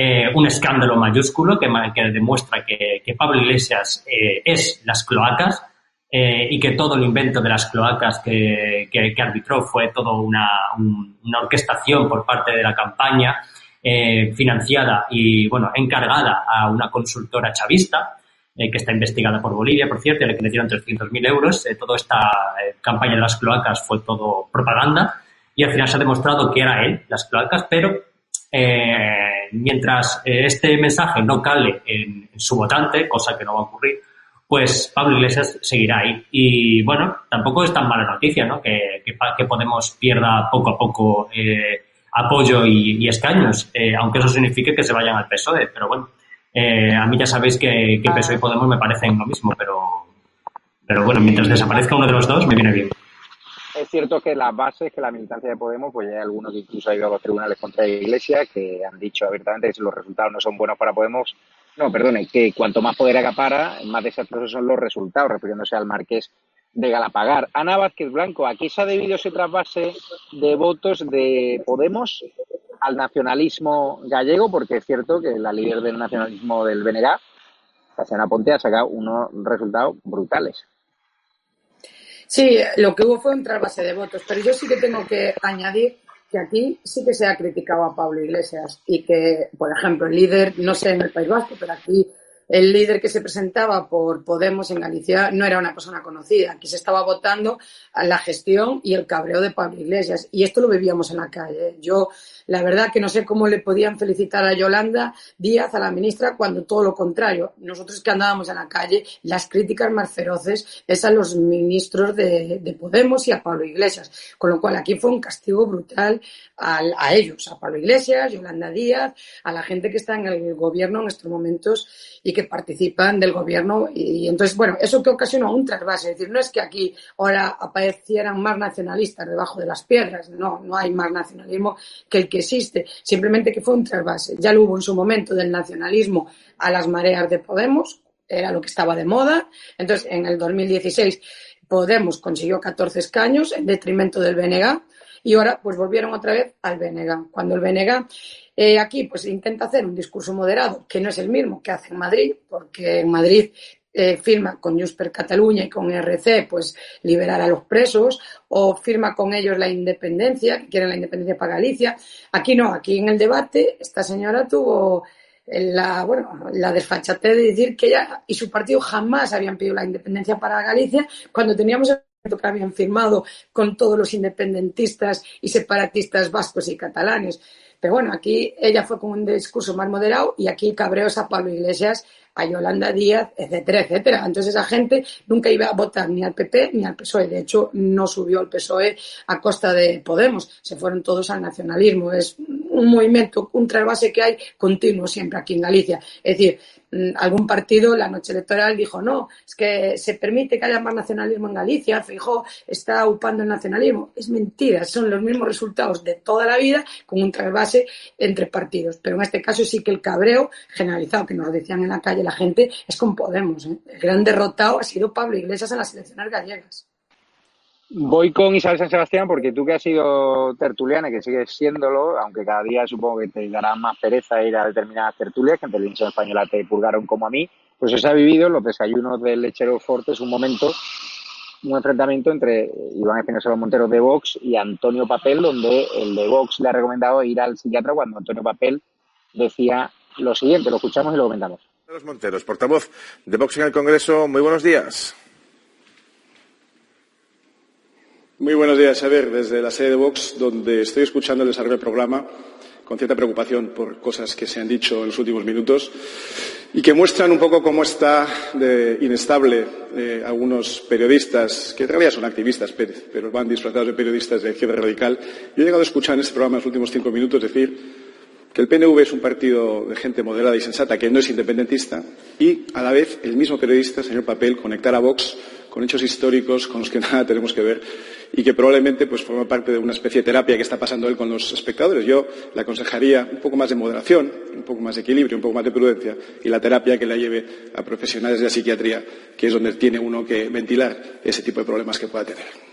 Eh, un escándalo mayúsculo que, que demuestra que, que, Pablo Iglesias eh, es las cloacas eh, y que todo el invento de las cloacas que, que, arbitró fue todo una, un, una, orquestación por parte de la campaña eh, financiada y bueno encargada a una consultora chavista eh, que está investigada por Bolivia, por cierto, y a la que le dieron 300.000 euros. toda esta campaña de las cloacas fue todo propaganda y al final se ha demostrado que era él, las cloacas, pero eh, mientras eh, este mensaje no cale en, su votante, cosa que no va a ocurrir, pues Pablo Iglesias seguirá ahí. Y bueno, tampoco es tan mala noticia, ¿no? Que, que, Podemos pierda poco a poco eh, apoyo y, escaños, eh, aunque eso signifique que se vayan al PSOE. Pero bueno, a mí ya sabéis que, que PSOE y Podemos me parecen lo mismo, pero, pero bueno, mientras desaparezca uno de los dos, me viene bien. Es cierto que las bases, que la militancia de Podemos, pues ya hay algunos que incluso ha ido a los tribunales contra la Iglesia, que han dicho abiertamente que si los resultados no son buenos para Podemos, no, perdone, que cuanto más poder acapara, más desastrosos son los resultados, refiriéndose al marqués de Galapagar. Ana Vázquez Blanco, aquí se ha debido ese trasvase de votos de Podemos al nacionalismo gallego, porque es cierto que la líder del nacionalismo del BNG, Tatiana Ponte, ha sacado unos resultados brutales. Sí, lo que hubo fue un trasvase de votos, pero yo sí que tengo que añadir que aquí sí que se ha criticado a Pablo Iglesias y que, por ejemplo, el líder, no sé en el País Vasco, pero aquí el líder que se presentaba por Podemos en Galicia no era una persona conocida. Aquí se estaba votando la gestión y el cabreo de Pablo Iglesias. Y esto lo vivíamos en la calle. Yo, la verdad que no sé cómo le podían felicitar a Yolanda Díaz, a la ministra, cuando todo lo contrario. Nosotros que andábamos en la calle, las críticas más feroces es a los ministros de, de Podemos y a Pablo Iglesias. Con lo cual aquí fue un castigo brutal a, a ellos, a Pablo Iglesias, Yolanda Díaz, a la gente que está en el gobierno en estos momentos y que participan del gobierno. Y, entonces, bueno, eso que ocasionó un trasvase. Es decir, no es que aquí ahora aparecieran más nacionalistas debajo de las piedras. No, no hay más nacionalismo que el que existe. Simplemente que fue un trasvase. Ya lo hubo en su momento del nacionalismo a las mareas de Podemos. Era lo que estaba de moda. Entonces, en el 2016, Podemos consiguió 14 escaños en detrimento del BNG y ahora pues volvieron otra vez al BNG. Cuando el BNG eh, aquí pues intenta hacer un discurso moderado, que no es el mismo que hace en Madrid, porque en Madrid eh, firma con Junts per Cataluña y con RC, pues liberar a los presos, o firma con ellos la independencia, que quieren la independencia para Galicia. Aquí no, aquí en el debate esta señora tuvo la, bueno, la desfachatez de decir que ella y su partido jamás habían pedido la independencia para Galicia cuando teníamos que habían firmado con todos los independentistas y separatistas vascos y catalanes. Pero bueno, aquí ella fue con un discurso más moderado y aquí cabreos a Pablo Iglesias, a Yolanda Díaz, etcétera, etcétera. Entonces esa gente nunca iba a votar ni al PP ni al PSOE. De hecho, no subió el PSOE a costa de Podemos. Se fueron todos al nacionalismo. Es un movimiento, un trasvase que hay continuo siempre aquí en Galicia. Es decir, mm, algún partido la noche electoral dijo no, es que se permite que haya más nacionalismo en Galicia, Fijó está upando el nacionalismo. Es mentira, son los mismos resultados de toda la vida con un trasvase entre partidos. Pero en este caso sí que el cabreo generalizado que nos decían en la calle la gente es con Podemos. ¿eh? El gran derrotado ha sido Pablo Iglesias en las elecciones gallegas. Voy con Isabel San Sebastián porque tú que has sido tertuliana y que sigues siéndolo, aunque cada día supongo que te dará más pereza ir a determinadas tertulias que en televisión española te purgaron como a mí, pues eso ha vivido los desayunos del lechero Fortes un momento, un enfrentamiento entre Iván Espinosa los Monteros de Vox y Antonio Papel, donde el de Vox le ha recomendado ir al psiquiatra cuando Antonio Papel decía lo siguiente, lo escuchamos y lo comentamos. Los Monteros, portavoz de Vox en el Congreso, muy buenos días. Muy buenos días, a ver, desde la sede de Vox, donde estoy escuchando el desarrollo del programa con cierta preocupación por cosas que se han dicho en los últimos minutos y que muestran un poco cómo está de inestable eh, algunos periodistas, que en realidad son activistas, pero van disfrazados de periodistas de izquierda radical. Yo he llegado a escuchar en este programa en los últimos cinco minutos decir que el PNV es un partido de gente moderada y sensata que no es independentista y, a la vez, el mismo periodista, señor Papel, conectar a Vox con hechos históricos con los que <laughs> nada tenemos que ver y que probablemente pues forma parte de una especie de terapia que está pasando él con los espectadores. Yo le aconsejaría un poco más de moderación, un poco más de equilibrio, un poco más de prudencia y la terapia que la lleve a profesionales de la psiquiatría, que es donde tiene uno que ventilar ese tipo de problemas que pueda tener.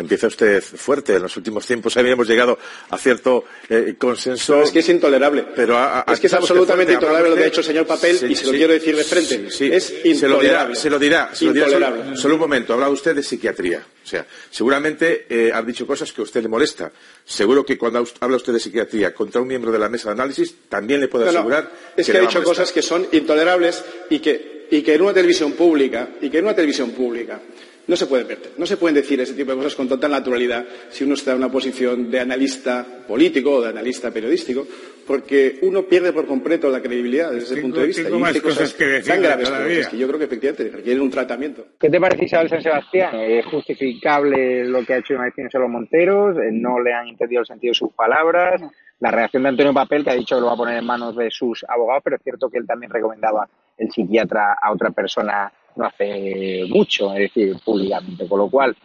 Empieza usted fuerte. En los últimos tiempos habíamos llegado a cierto eh, consenso. No, es que es intolerable. Pero a, es que es absolutamente intolerable lo que ha hecho el señor Papel y se lo quiero decir de frente. es intolerable. Se lo dirá. Se lo dirá. Solo, solo, un momento. Habla usted de psiquiatría. O sea, seguramente eh, ha dicho cosas que a usted le molesta. Seguro que cuando habla usted de psiquiatría contra un miembro de la mesa de análisis, también le puedo asegurar. No, es que, que ha dicho cosas que son intolerables y que, y que en una televisión pública, y que en una televisión pública no se puede perder. No se pueden decir ese tipo de cosas con total naturalidad si uno está en una posición de analista político o de analista periodístico, porque uno pierde por completo la credibilidad desde ese punto de vista. Tengo y más cosas, que decir tan graves que yo creo que efectivamente requieren un tratamiento. ¿Qué te parece Isabel San Sebastián? ¿Es justificable lo que ha hecho Martínez a los Monteros? ¿No le han entendido el sentido de sus palabras? La reacción de Antonio Papel, que ha dicho que lo va a poner en manos de sus abogados, pero es cierto que él también recomendaba el psiquiatra a otra persona no hace mucho, es decir, públicamente. Con lo cual,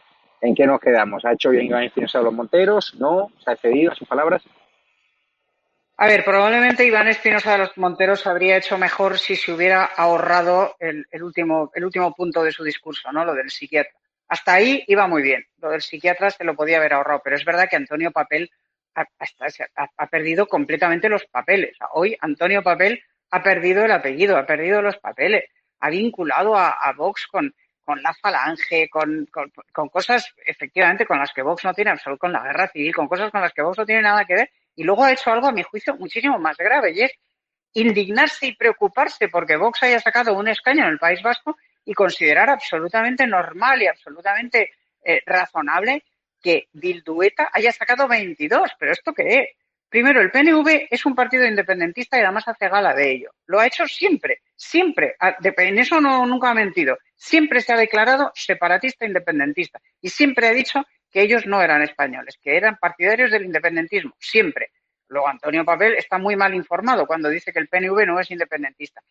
¿En qué nos quedamos? ¿Ha hecho bien Iván Espinosa de los Monteros? ¿No? ¿Se ha cedido a sus palabras? A ver, probablemente Iván Espinosa de los Monteros habría hecho mejor si se hubiera ahorrado el, último, el último punto de su discurso, ¿no? Lo del psiquiatra. Hasta ahí iba muy bien. Lo del psiquiatra se lo podía haber ahorrado, pero es verdad que Antonio Papel ha perdido completamente los papeles. Hoy Antonio Papel ha perdido el apellido, ha perdido los papeles, ha vinculado a, Vox con, con la falange, con, con, cosas efectivamente con las que Vox no tiene absoluto, con la guerra civil, con cosas con las que Vox no tiene nada que ver, y luego ha hecho algo, a mi juicio, muchísimo más grave, y es indignarse y preocuparse porque Vox haya sacado un escaño en el País Vasco y considerar absolutamente normal y absolutamente eh, razonable que Bildueta haya sacado 22. ¿Pero esto qué es? Primero, el PNV es un partido independentista y además hace gala de ello. Lo ha hecho siempre, siempre. Ah, en eso no, nunca ha mentido. Siempre se ha declarado separatista e independentista y siempre ha dicho que ellos no eran españoles, que eran partidarios del independentismo, siempre. Luego Antonio Papel está muy mal informado cuando dice que el PNV no es independentista.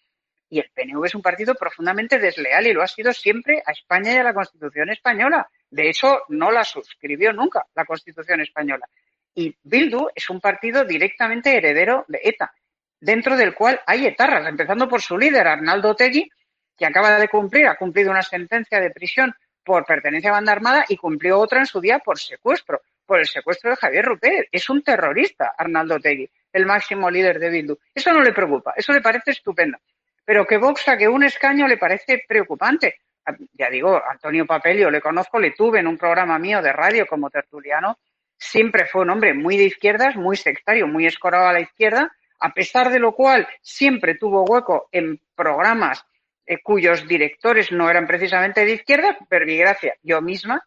Y el PNV es un partido profundamente desleal y lo ha sido siempre a España y a la Constitución española. De hecho, no la suscribió nunca la Constitución española. Y Bildu es un partido directamente heredero de ETA, dentro del cual hay etarras, empezando por su líder, Arnaldo Tegui, que acaba de cumplir, ha cumplido una sentencia de prisión por pertenencia a banda armada y cumplió otra en su día por secuestro, por el secuestro de Javier Rupert. Es un terrorista, Arnaldo Tegui, el máximo líder de Bildu. Eso no le preocupa, eso le parece estupendo. Pero que Vox saque un escaño le parece preocupante. Ya digo, Antonio Papelio, le conozco, le tuve en un programa mío de radio como tertuliano siempre fue un hombre muy de izquierdas, muy sectario, muy escorado a la izquierda, a pesar de lo cual siempre tuvo hueco en programas eh, cuyos directores no eran precisamente de izquierda, pero mi gracia, yo misma,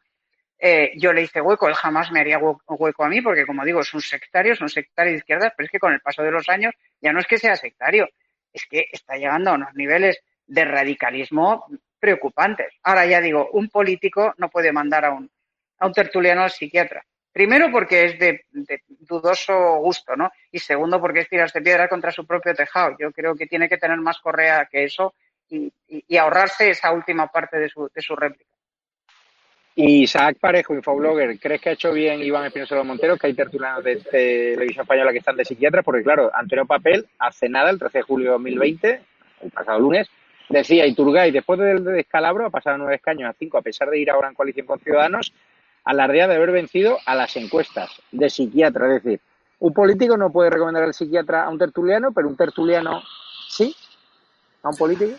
eh, yo le hice hueco, él jamás me haría hueco a mí, porque como digo, es un sectario, es un sectario de izquierdas, pero es que con el paso de los años ya no es que sea sectario, es que está llegando a unos niveles de radicalismo preocupantes. Ahora ya digo, un político no puede mandar a un, a un tertuliano al psiquiatra. Primero porque es de, dudoso gusto, ¿no? Y segundo porque es tirarse piedra contra su propio tejado. Yo creo que tiene que tener más correa que eso y, ahorrarse esa última parte de su, de su réplica. Isaac Parejo, infoblogger, ¿crees que ha hecho bien Iván Espinosa de Monteros que hay tertulianos de televisión española que están de psiquiatra? Porque claro, Antonio Papel, hace nada, el 13 de julio de 2020, el pasado lunes, decía Iturgay, después del descalabro, ha pasado nueve escaños a cinco, a pesar de ir ahora en coalición con Ciudadanos, alardea de haber vencido a las encuestas de psiquiatra. Es decir, un político no puede recomendar al psiquiatra a un tertuliano, pero un tertuliano sí, a un político.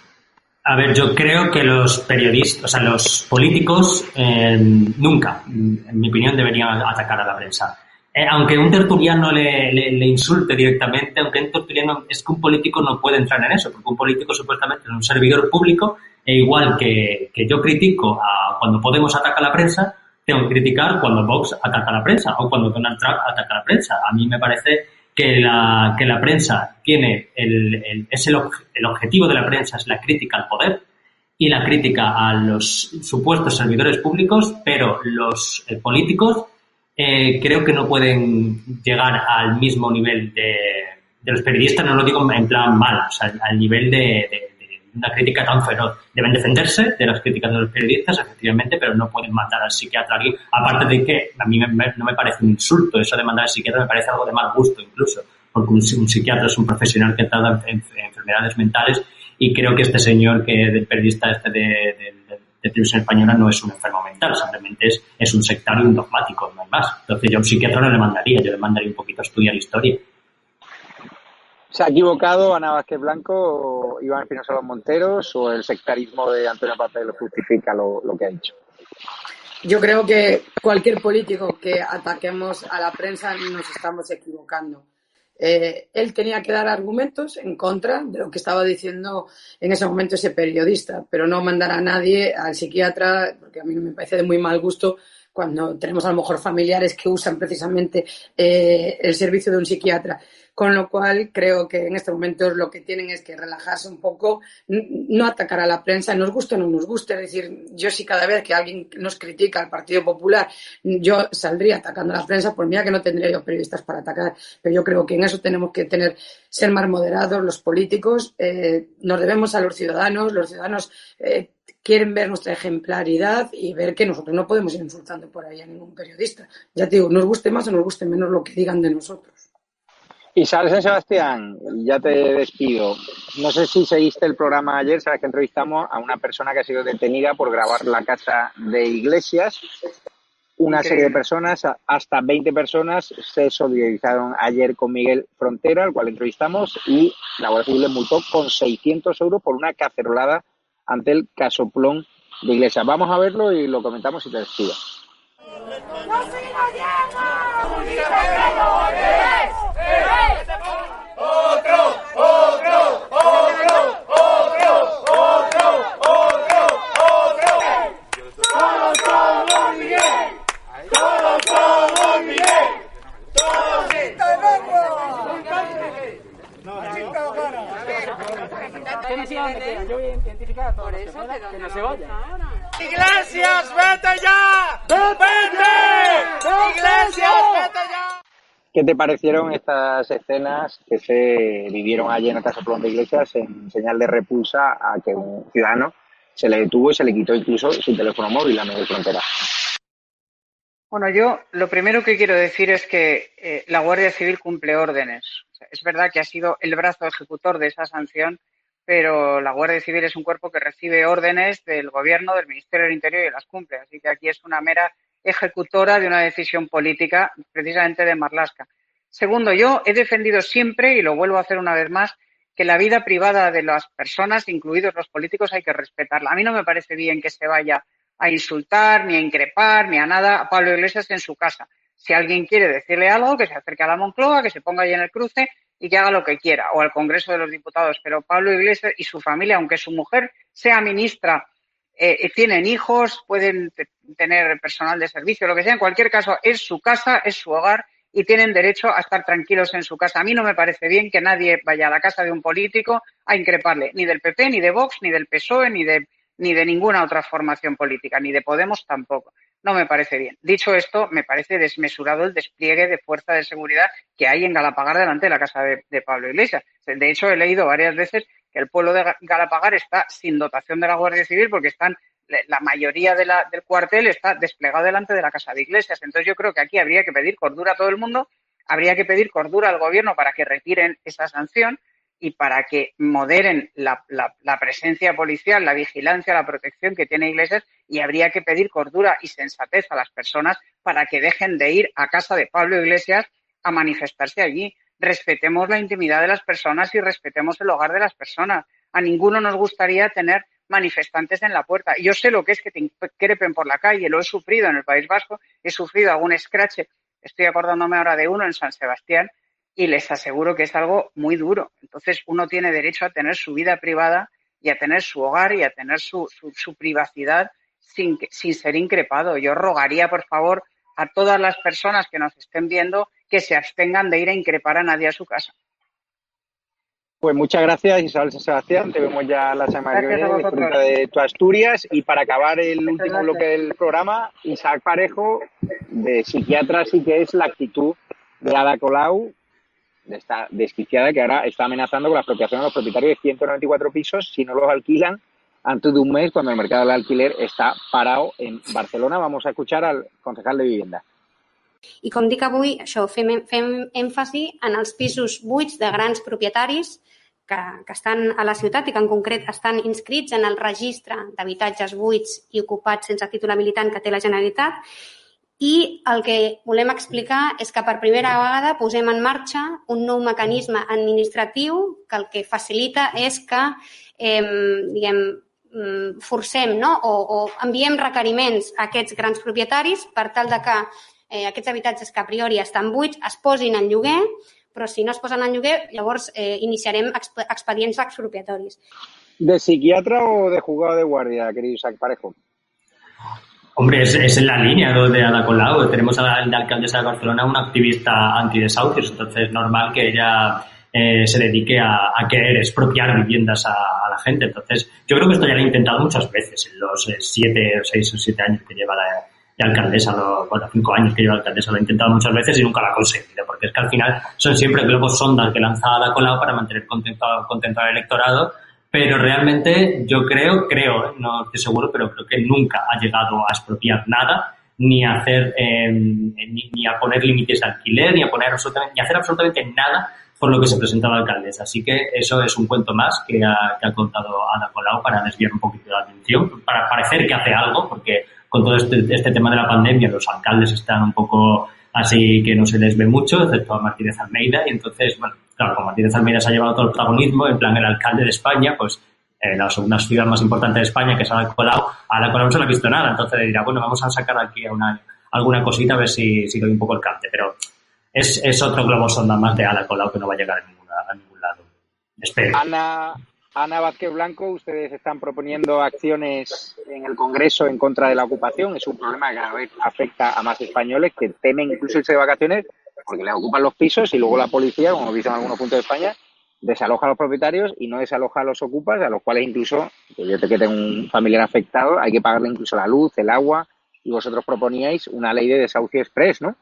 A ver, yo creo que los periodistas, o sea, los políticos eh, nunca, en mi opinión, deberían atacar a la prensa. Eh, aunque un tertuliano le, insulte directamente, aunque un tertuliano es que un político no puede entrar en eso, porque un político supuestamente es un servidor público, e igual que, que yo critico a, cuando Podemos atacar a la prensa, tengo que criticar cuando Vox ataca a la prensa o cuando Donald Trump ataca a la prensa. A mí me parece que la, que la prensa tiene el, es el, el objetivo de la prensa es la crítica al poder y la crítica a los supuestos servidores públicos, pero los eh, políticos eh, creo que no pueden llegar al mismo nivel de, de, los periodistas, no lo digo en plan mal, o sea, al nivel de, una crítica tan feroz. Deben defenderse de las críticas de los periodistas, efectivamente, pero no pueden matar al psiquiatra aquí. Aparte de que a mí no me parece un insulto eso de mandar al psiquiatra, me parece algo de mal gusto incluso, porque un, psiquiatra es un profesional que trata en, enfermedades mentales y creo que este señor, que del periodista este de, de, televisión española, no es un enfermo mental, simplemente es, es un sectario, un dogmático, no hay más. Entonces yo a un psiquiatra no le mandaría, yo le mandaría un poquito a estudiar historia ¿Se ha equivocado Ana Vázquez Blanco, Iván Espinosa Los Monteros o el sectarismo de Antonio Papel justifica lo, que ha dicho? Yo creo que cualquier político que ataquemos a la prensa nos estamos equivocando. Eh, él tenía que dar argumentos en contra de lo que estaba diciendo en ese momento ese periodista, pero no mandar a nadie al psiquiatra, porque a mí me parece de muy mal gusto cuando tenemos a lo mejor familiares que usan precisamente eh, el servicio de un psiquiatra. Con lo cual, creo que en este momento lo que tienen es que relajarse un poco, no atacar a la prensa, nos guste o no nos guste. Es decir, yo sí cada vez que alguien nos critica al Partido Popular, yo saldría atacando a la prensa, pues mira que no tendría yo periodistas para atacar. Pero yo creo que en eso tenemos que tener, ser más moderados los políticos, eh, nos debemos a los ciudadanos, los ciudadanos eh, quieren ver nuestra ejemplaridad y ver que nosotros no podemos ir insultando por ahí a ningún periodista. Ya te digo, nos guste más o nos guste menos lo que digan de nosotros. Isabel San Sebastián, ya te despido. No sé si seguiste el programa ayer, sabes que entrevistamos a una persona que ha sido detenida por grabar la casa de Iglesias. Una serie de personas, hasta 20 personas, se solidarizaron ayer con Miguel Frontera, al cual entrevistamos, y la Guardia Civil le multó con 600 euros por una cacerolada ante el casoplón de Iglesias. Vamos a verlo y lo comentamos y te. Otro, otro, otro, otro, otro, otro, otro. Todos somos Miguel. Todos somos Miguel. Todos Yo voy a identificar a todos los que pueda, que no se vayan. Iglesias, vete ya. Vete. Iglesias, vete ya. ¿Qué te parecieron estas escenas que se vivieron ayer en el caso de Iglesias en señal de repulsa a que un ciudadano se le detuvo y se le quitó incluso su teléfono móvil a medio frontera? Bueno, yo lo primero que quiero decir es que eh, la Guardia Civil cumple órdenes. Es verdad que ha sido el brazo ejecutor de esa sanción, pero la Guardia Civil es un cuerpo que recibe órdenes del Gobierno, del Ministerio del Interior y las cumple. Así que aquí es una mera ejecutora de una decisión política, precisamente de Marlaska. Segundo, yo he defendido siempre, y lo vuelvo a hacer una vez más, que la vida privada de las personas, incluidos los políticos, hay que respetarla. A mí no me parece bien que se vaya a insultar, ni a increpar, ni a nada a Pablo Iglesias en su casa. Si alguien quiere decirle algo, que se acerque a la Moncloa, que se ponga ahí en el cruce y que haga lo que quiera, o al Congreso de los Diputados. Pero Pablo Iglesias y su familia, aunque su mujer sea ministra eh, eh, tienen hijos, pueden tener personal de servicio, lo que sea. En cualquier caso, es su casa, es su hogar y tienen derecho a estar tranquilos en su casa. A mí no me parece bien que nadie vaya a la casa de un político a increparle, ni del PP, ni de Vox, ni del PSOE, ni de, ni de ninguna otra formación política, ni de Podemos tampoco. No me parece bien. Dicho esto, me parece desmesurado el despliegue de fuerza de seguridad que hay en Galapagar delante de la casa de, de Pablo Iglesias. De hecho, he leído varias veces que el pueblo de Galapagar está sin dotación de la Guardia Civil porque están la mayoría del cuartel está desplegado delante de la Casa de Iglesias. Entonces yo creo que aquí habría que pedir cordura a todo el mundo, habría que pedir cordura al gobierno para que retiren esa sanción y para que moderen la, presencia policial, la vigilancia, la protección que tiene Iglesias y habría que pedir cordura y sensatez a las personas para que dejen de ir a casa de Pablo Iglesias a manifestarse allí respetemos la intimidad de las personas y respetemos el hogar de las personas. A ninguno nos gustaría tener manifestantes en la puerta. Yo sé lo que es que te increpen por la calle, lo he sufrido en el País Vasco, he sufrido algún scratch, estoy acordándome ahora de uno en San Sebastián y les aseguro que es algo muy duro. Entonces uno tiene derecho a tener su vida privada y a tener su hogar y a tener su, su, su privacidad sin, sin ser increpado. Yo rogaría, por favor, a todas las personas que nos estén viendo que se abstengan de ir a increpar a nadie a su casa. Pues muchas gracias, Isabel Sebastián. Te vemos ya la semana que viene. Disfruta de tu Asturias. Y para acabar el último bloque del programa, Isaac Parejo, de psiquiatra, sí que es la actitud de Ada Colau, de esta desquiciada, que ahora está amenazando con la expropiación de los propietarios de 194 pisos si no los alquilan antes de un mes, cuando el mercado del alquiler está parado en Barcelona. Vamos a escuchar al concejal de vivienda. I com dic avui, això, fem, fem èmfasi en els pisos buits de grans propietaris que, que estan a la ciutat i que en concret estan inscrits en el registre d'habitatges buits i ocupats sense títol habilitant que té la Generalitat i el que volem explicar és que per primera vegada posem en marxa un nou mecanisme administratiu que el que facilita és que eh, diguem, mm, forcem no? o, o enviem requeriments a aquests grans propietaris per tal de que eh, aquests habitatges que a priori estan buits es posin en lloguer, però si no es posen en lloguer, llavors eh, iniciarem exp expedients expropiatoris. ¿De psiquiatra o de jugado de guardia, querido Isaac Parejo? Hombre, es, es, en la línea de Ada Colau. Tenemos a la, la alcaldesa de Barcelona, una activista antidesahucios, entonces es normal que ella eh, se dedique a, a, querer expropiar viviendas a, a, la gente. Entonces, yo creo que esto ya lo he intentado muchas veces en los eh, siete, seis o siete años que lleva la, de alcaldesa, lo, bueno, cinco años que lleva alcaldesa, lo he intentado muchas veces y nunca lo ha conseguido, porque es que al final son siempre globos sondas que lanza la Colau para mantener contento, contento al electorado pero realmente yo creo, creo, no estoy seguro, pero creo que nunca ha llegado a expropiar nada, ni a hacer, eh, ni, a poner límites de alquiler, ni a poner absolutamente, ni a hacer absolutamente nada por lo que se presenta la alcaldesa. Así que eso es un cuento más que ha, que ha contado Ana Colau para desviar un poquito la atención, para parecer que hace algo, porque con todo este, este tema de la pandemia los alcaldes están un poco así que no se les ve mucho, excepto a Martínez Almeida, y entonces, bueno, claro, como Martínez Almeida se ha llevado todo el protagonismo, en plan el alcalde de España, pues eh, la segunda ciudad más importante de España, que es Ada Colau, a Ada Colau no se le ha visto nada, entonces le dirá, bueno, vamos a sacar aquí una, alguna cosita a ver si, si doy un poco el cante, pero es, es otro globo sonda más de Ada Colau que no va a llegar a, ninguna, ningún lado. Espero. Ana, Ana Vázquez Blanco, ustedes están proponiendo acciones en el Congreso en contra de la ocupación. Es un problema que cada vez afecta a más españoles que temen incluso irse de vacaciones porque les ocupan los pisos y luego la policía, como visto en algunos puntos de España, desaloja a los propietarios y no desaloja a los ocupas, a los cuales incluso, yo te que tengo un familiar afectado, hay que pagarle incluso la luz, el agua, y vosotros proponíais una ley de desahucio express, ¿no?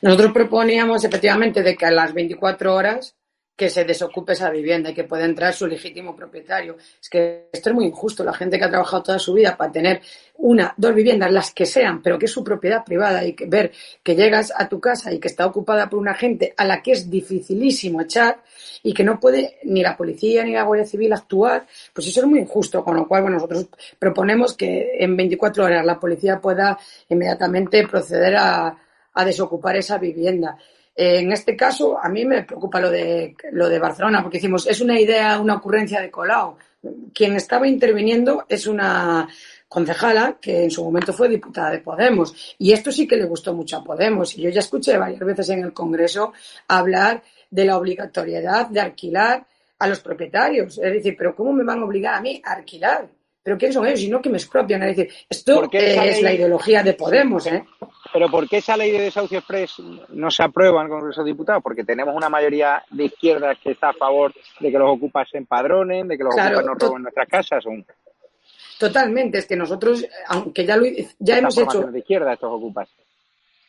Nosotros proponíamos efectivamente de que a las 24 horas que se desocupe esa vivienda y que pueda entrar su legítimo propietario. Es que esto es muy injusto. La gente que ha trabajado toda su vida para tener una, dos viviendas, las que sean, pero que es su propiedad privada y que ver que llegas a tu casa y que está ocupada por una gente a la que es dificilísimo echar y que no puede ni la policía ni la Guardia Civil actuar, pues eso es muy injusto. Con lo cual, bueno, nosotros proponemos que en 24 horas la policía pueda inmediatamente proceder a, a desocupar esa vivienda. En este caso, a mí me preocupa lo de, lo de Barcelona, porque decimos, es una idea, una ocurrencia de Colau. Quien estaba interviniendo es una concejala que en su momento fue diputada de Podemos. Y esto sí que le gustó mucho a Podemos. Y yo ya escuché varias veces en el Congreso hablar de la obligatoriedad de alquilar a los propietarios. Es decir, pero ¿cómo me van a obligar a mí a alquilar? ¿Pero quiénes son ellos? Y no que me expropian. Es decir, esto es la ideología de Podemos, ¿eh? Pero ¿por qué esa ley de desahucio express no se aprueba en el Congreso de Diputados? Porque tenemos una mayoría de izquierdas que está a favor de que los ocupas se empadronen, de que los ocupas no roben nuestras casas. Totalmente, es que nosotros, aunque ya, lo, ya hemos hecho... de izquierda estos ocupas.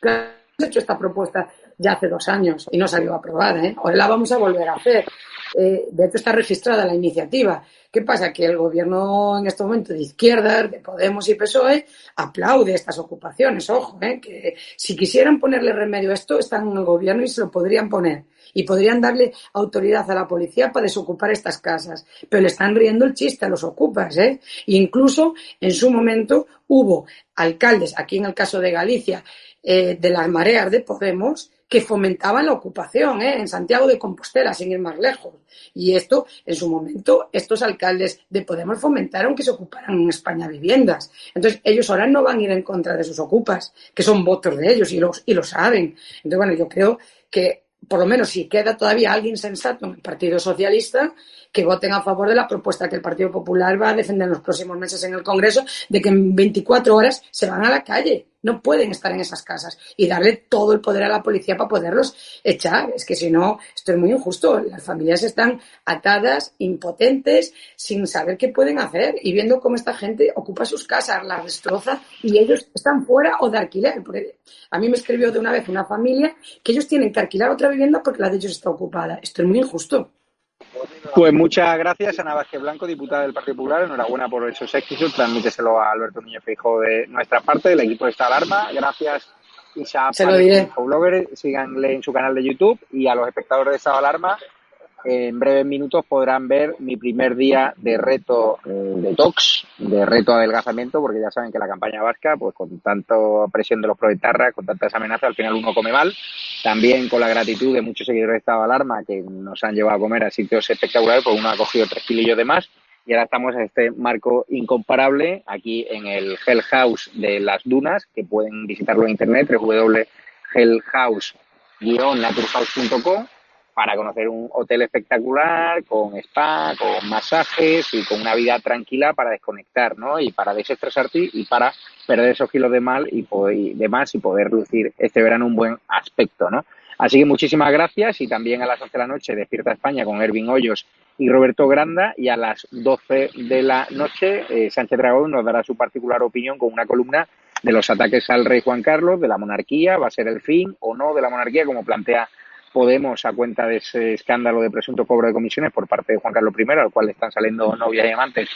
hemos hecho esta propuesta ya hace dos años y no salió aprobada, ¿eh? Hoy la vamos a volver a hacer. Eh, de hecho, está registrada la iniciativa. ¿Qué pasa? Que el gobierno en este momento de izquierdas, de Podemos y PSOE, aplaude estas ocupaciones. Ojo, ¿eh? que si quisieran ponerle remedio a esto, están en el gobierno y se lo podrían poner. Y podrían darle autoridad a la policía para desocupar estas casas. Pero le están riendo el chiste a los ocupas. ¿eh? E incluso en su momento hubo alcaldes, aquí en el caso de Galicia, eh, de las mareas de Podemos, que fomentaban la ocupación ¿eh? en Santiago de Compostela, sin ir más lejos. Y esto, en su momento, estos alcaldes de Podemos fomentaron que se ocuparan en España viviendas. Entonces, ellos ahora no van a ir en contra de sus ocupas, que son votos de ellos y, los, y lo saben. Entonces, bueno, yo creo que, por lo menos, si queda todavía alguien sensato en el Partido Socialista, que voten a favor de la propuesta que el Partido Popular va a defender en los próximos meses en el Congreso, de que en 24 horas se van a la calle no pueden estar en esas casas y darle todo el poder a la policía para poderlos echar. Es que si no, esto es muy injusto. Las familias están atadas, impotentes, sin saber qué pueden hacer y viendo cómo esta gente ocupa sus casas, las destroza y ellos están fuera o de alquiler. A mí me escribió de una vez una familia que ellos tienen que alquilar otra vivienda porque la de ellos está ocupada. Esto es muy injusto. Pues muchas gracias, Ana Vázquez Blanco, diputada del Partido Popular. Enhorabuena por esos éxitos. Transmíteselo a Alberto Núñez Feijóo de nuestra parte, del equipo de esta alarma. Gracias, Isa, Se lo diré. blogger. Síganle en su canal de YouTube y a los espectadores de esta alarma en breves minutos podrán ver mi primer día de reto eh, de tox, de reto adelgazamiento, porque ya saben que la campaña vasca, pues con tanta presión de los proetarras, con tantas amenazas, al final uno come mal. También con la gratitud de muchos seguidores de Estado de Alarma que nos han llevado a comer a sitios espectaculares, pues uno ha cogido tres kilillos de más. Y ahora estamos en este marco incomparable aquí en el Hell House de las Dunas, que pueden visitarlo en internet, www.hellhouse-naturhouse.com para conocer un hotel espectacular, con spa, con masajes y con una vida tranquila para desconectar, ¿no? Y para desestresarte y para perder esos kilos de mal y, y demás y poder lucir este verano un buen aspecto, ¿no? Así que muchísimas gracias y también a las 11 de la noche Despierta España con Ervin Hoyos y Roberto Granda y a las 12 de la noche eh, Sánchez Dragón nos dará su particular opinión con una columna de los ataques al rey Juan Carlos, de la monarquía, va a ser el fin o no de la monarquía como plantea Podemos, a cuenta de ese escándalo de presunto cobro de comisiones por parte de Juan Carlos I, al cual están saliendo novias y amantes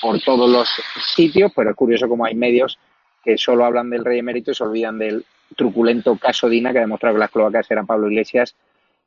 por todos los sitios, pero es curioso como hay medios que solo hablan del rey emérito y se olvidan del truculento caso Dina que ha demostrado que las cloacas eran Pablo Iglesias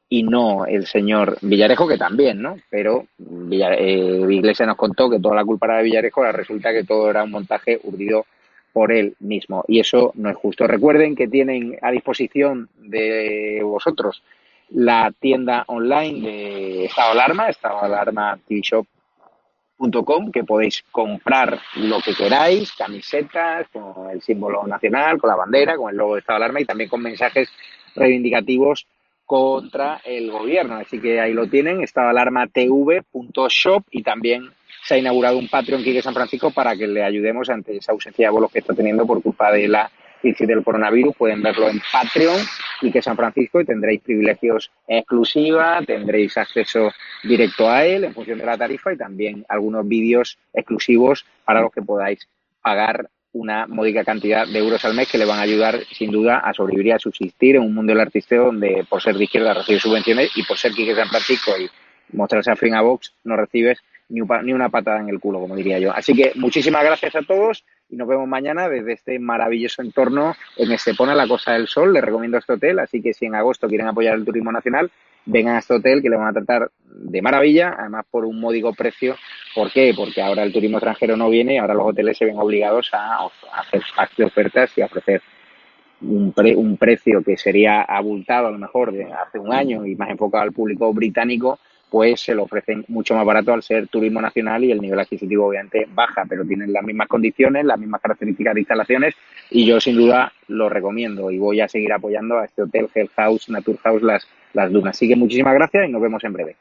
y no el señor Villarejo, que también, ¿no? Pero eh, Iglesias nos contó que toda la culpa era de Villarejo, ahora resulta que todo era un montaje urdido por él mismo. Y eso no es justo. Recuerden que tienen a disposición de vosotros la tienda online de Estado Alarma, Estado Alarma TV Shop.com, que podéis comprar lo que queráis, camisetas con el símbolo nacional, con la bandera, con el logo de Estado Alarma y también con mensajes reivindicativos contra el gobierno. Así que ahí lo tienen, estadoalarmatv.shop y también se ha inaugurado un Patreon de San Francisco para que le ayudemos ante esa ausencia de bolos que está teniendo por culpa de la del coronavirus. Pueden verlo en Patreon y que San Francisco y tendréis privilegios exclusivos, tendréis acceso directo a él en función de la tarifa y también algunos vídeos exclusivos para los que podáis pagar una módica cantidad de euros al mes que le van a ayudar sin duda a sobrevivir y a subsistir en un mundo del artisteo donde por ser de izquierda recibe subvenciones y por ser Quique San Francisco y mostrarse a fin a Vox no recibes ni una patada en el culo, como diría yo. Así que muchísimas gracias a todos y nos vemos mañana desde este maravilloso entorno en Estepona, la Costa del Sol. Les recomiendo este hotel, así que si en agosto quieren apoyar el turismo nacional, vengan a este hotel que le van a tratar de maravilla, además por un módico precio. ¿Por qué? Porque ahora el turismo extranjero no viene, ahora los hoteles se ven obligados a hacer ofertas y a ofrecer un, un precio que sería abultado a lo mejor de hace un año y más enfocado al público británico, pues se lo ofrecen mucho más barato al ser turismo nacional y el nivel adquisitivo obviamente baja, pero tienen las mismas condiciones, las mismas características de instalaciones y yo sin duda lo recomiendo y voy a seguir apoyando a este hotel Hell House, Naturhaus, las las dunas. Así que muchísimas gracias y nos vemos en breve.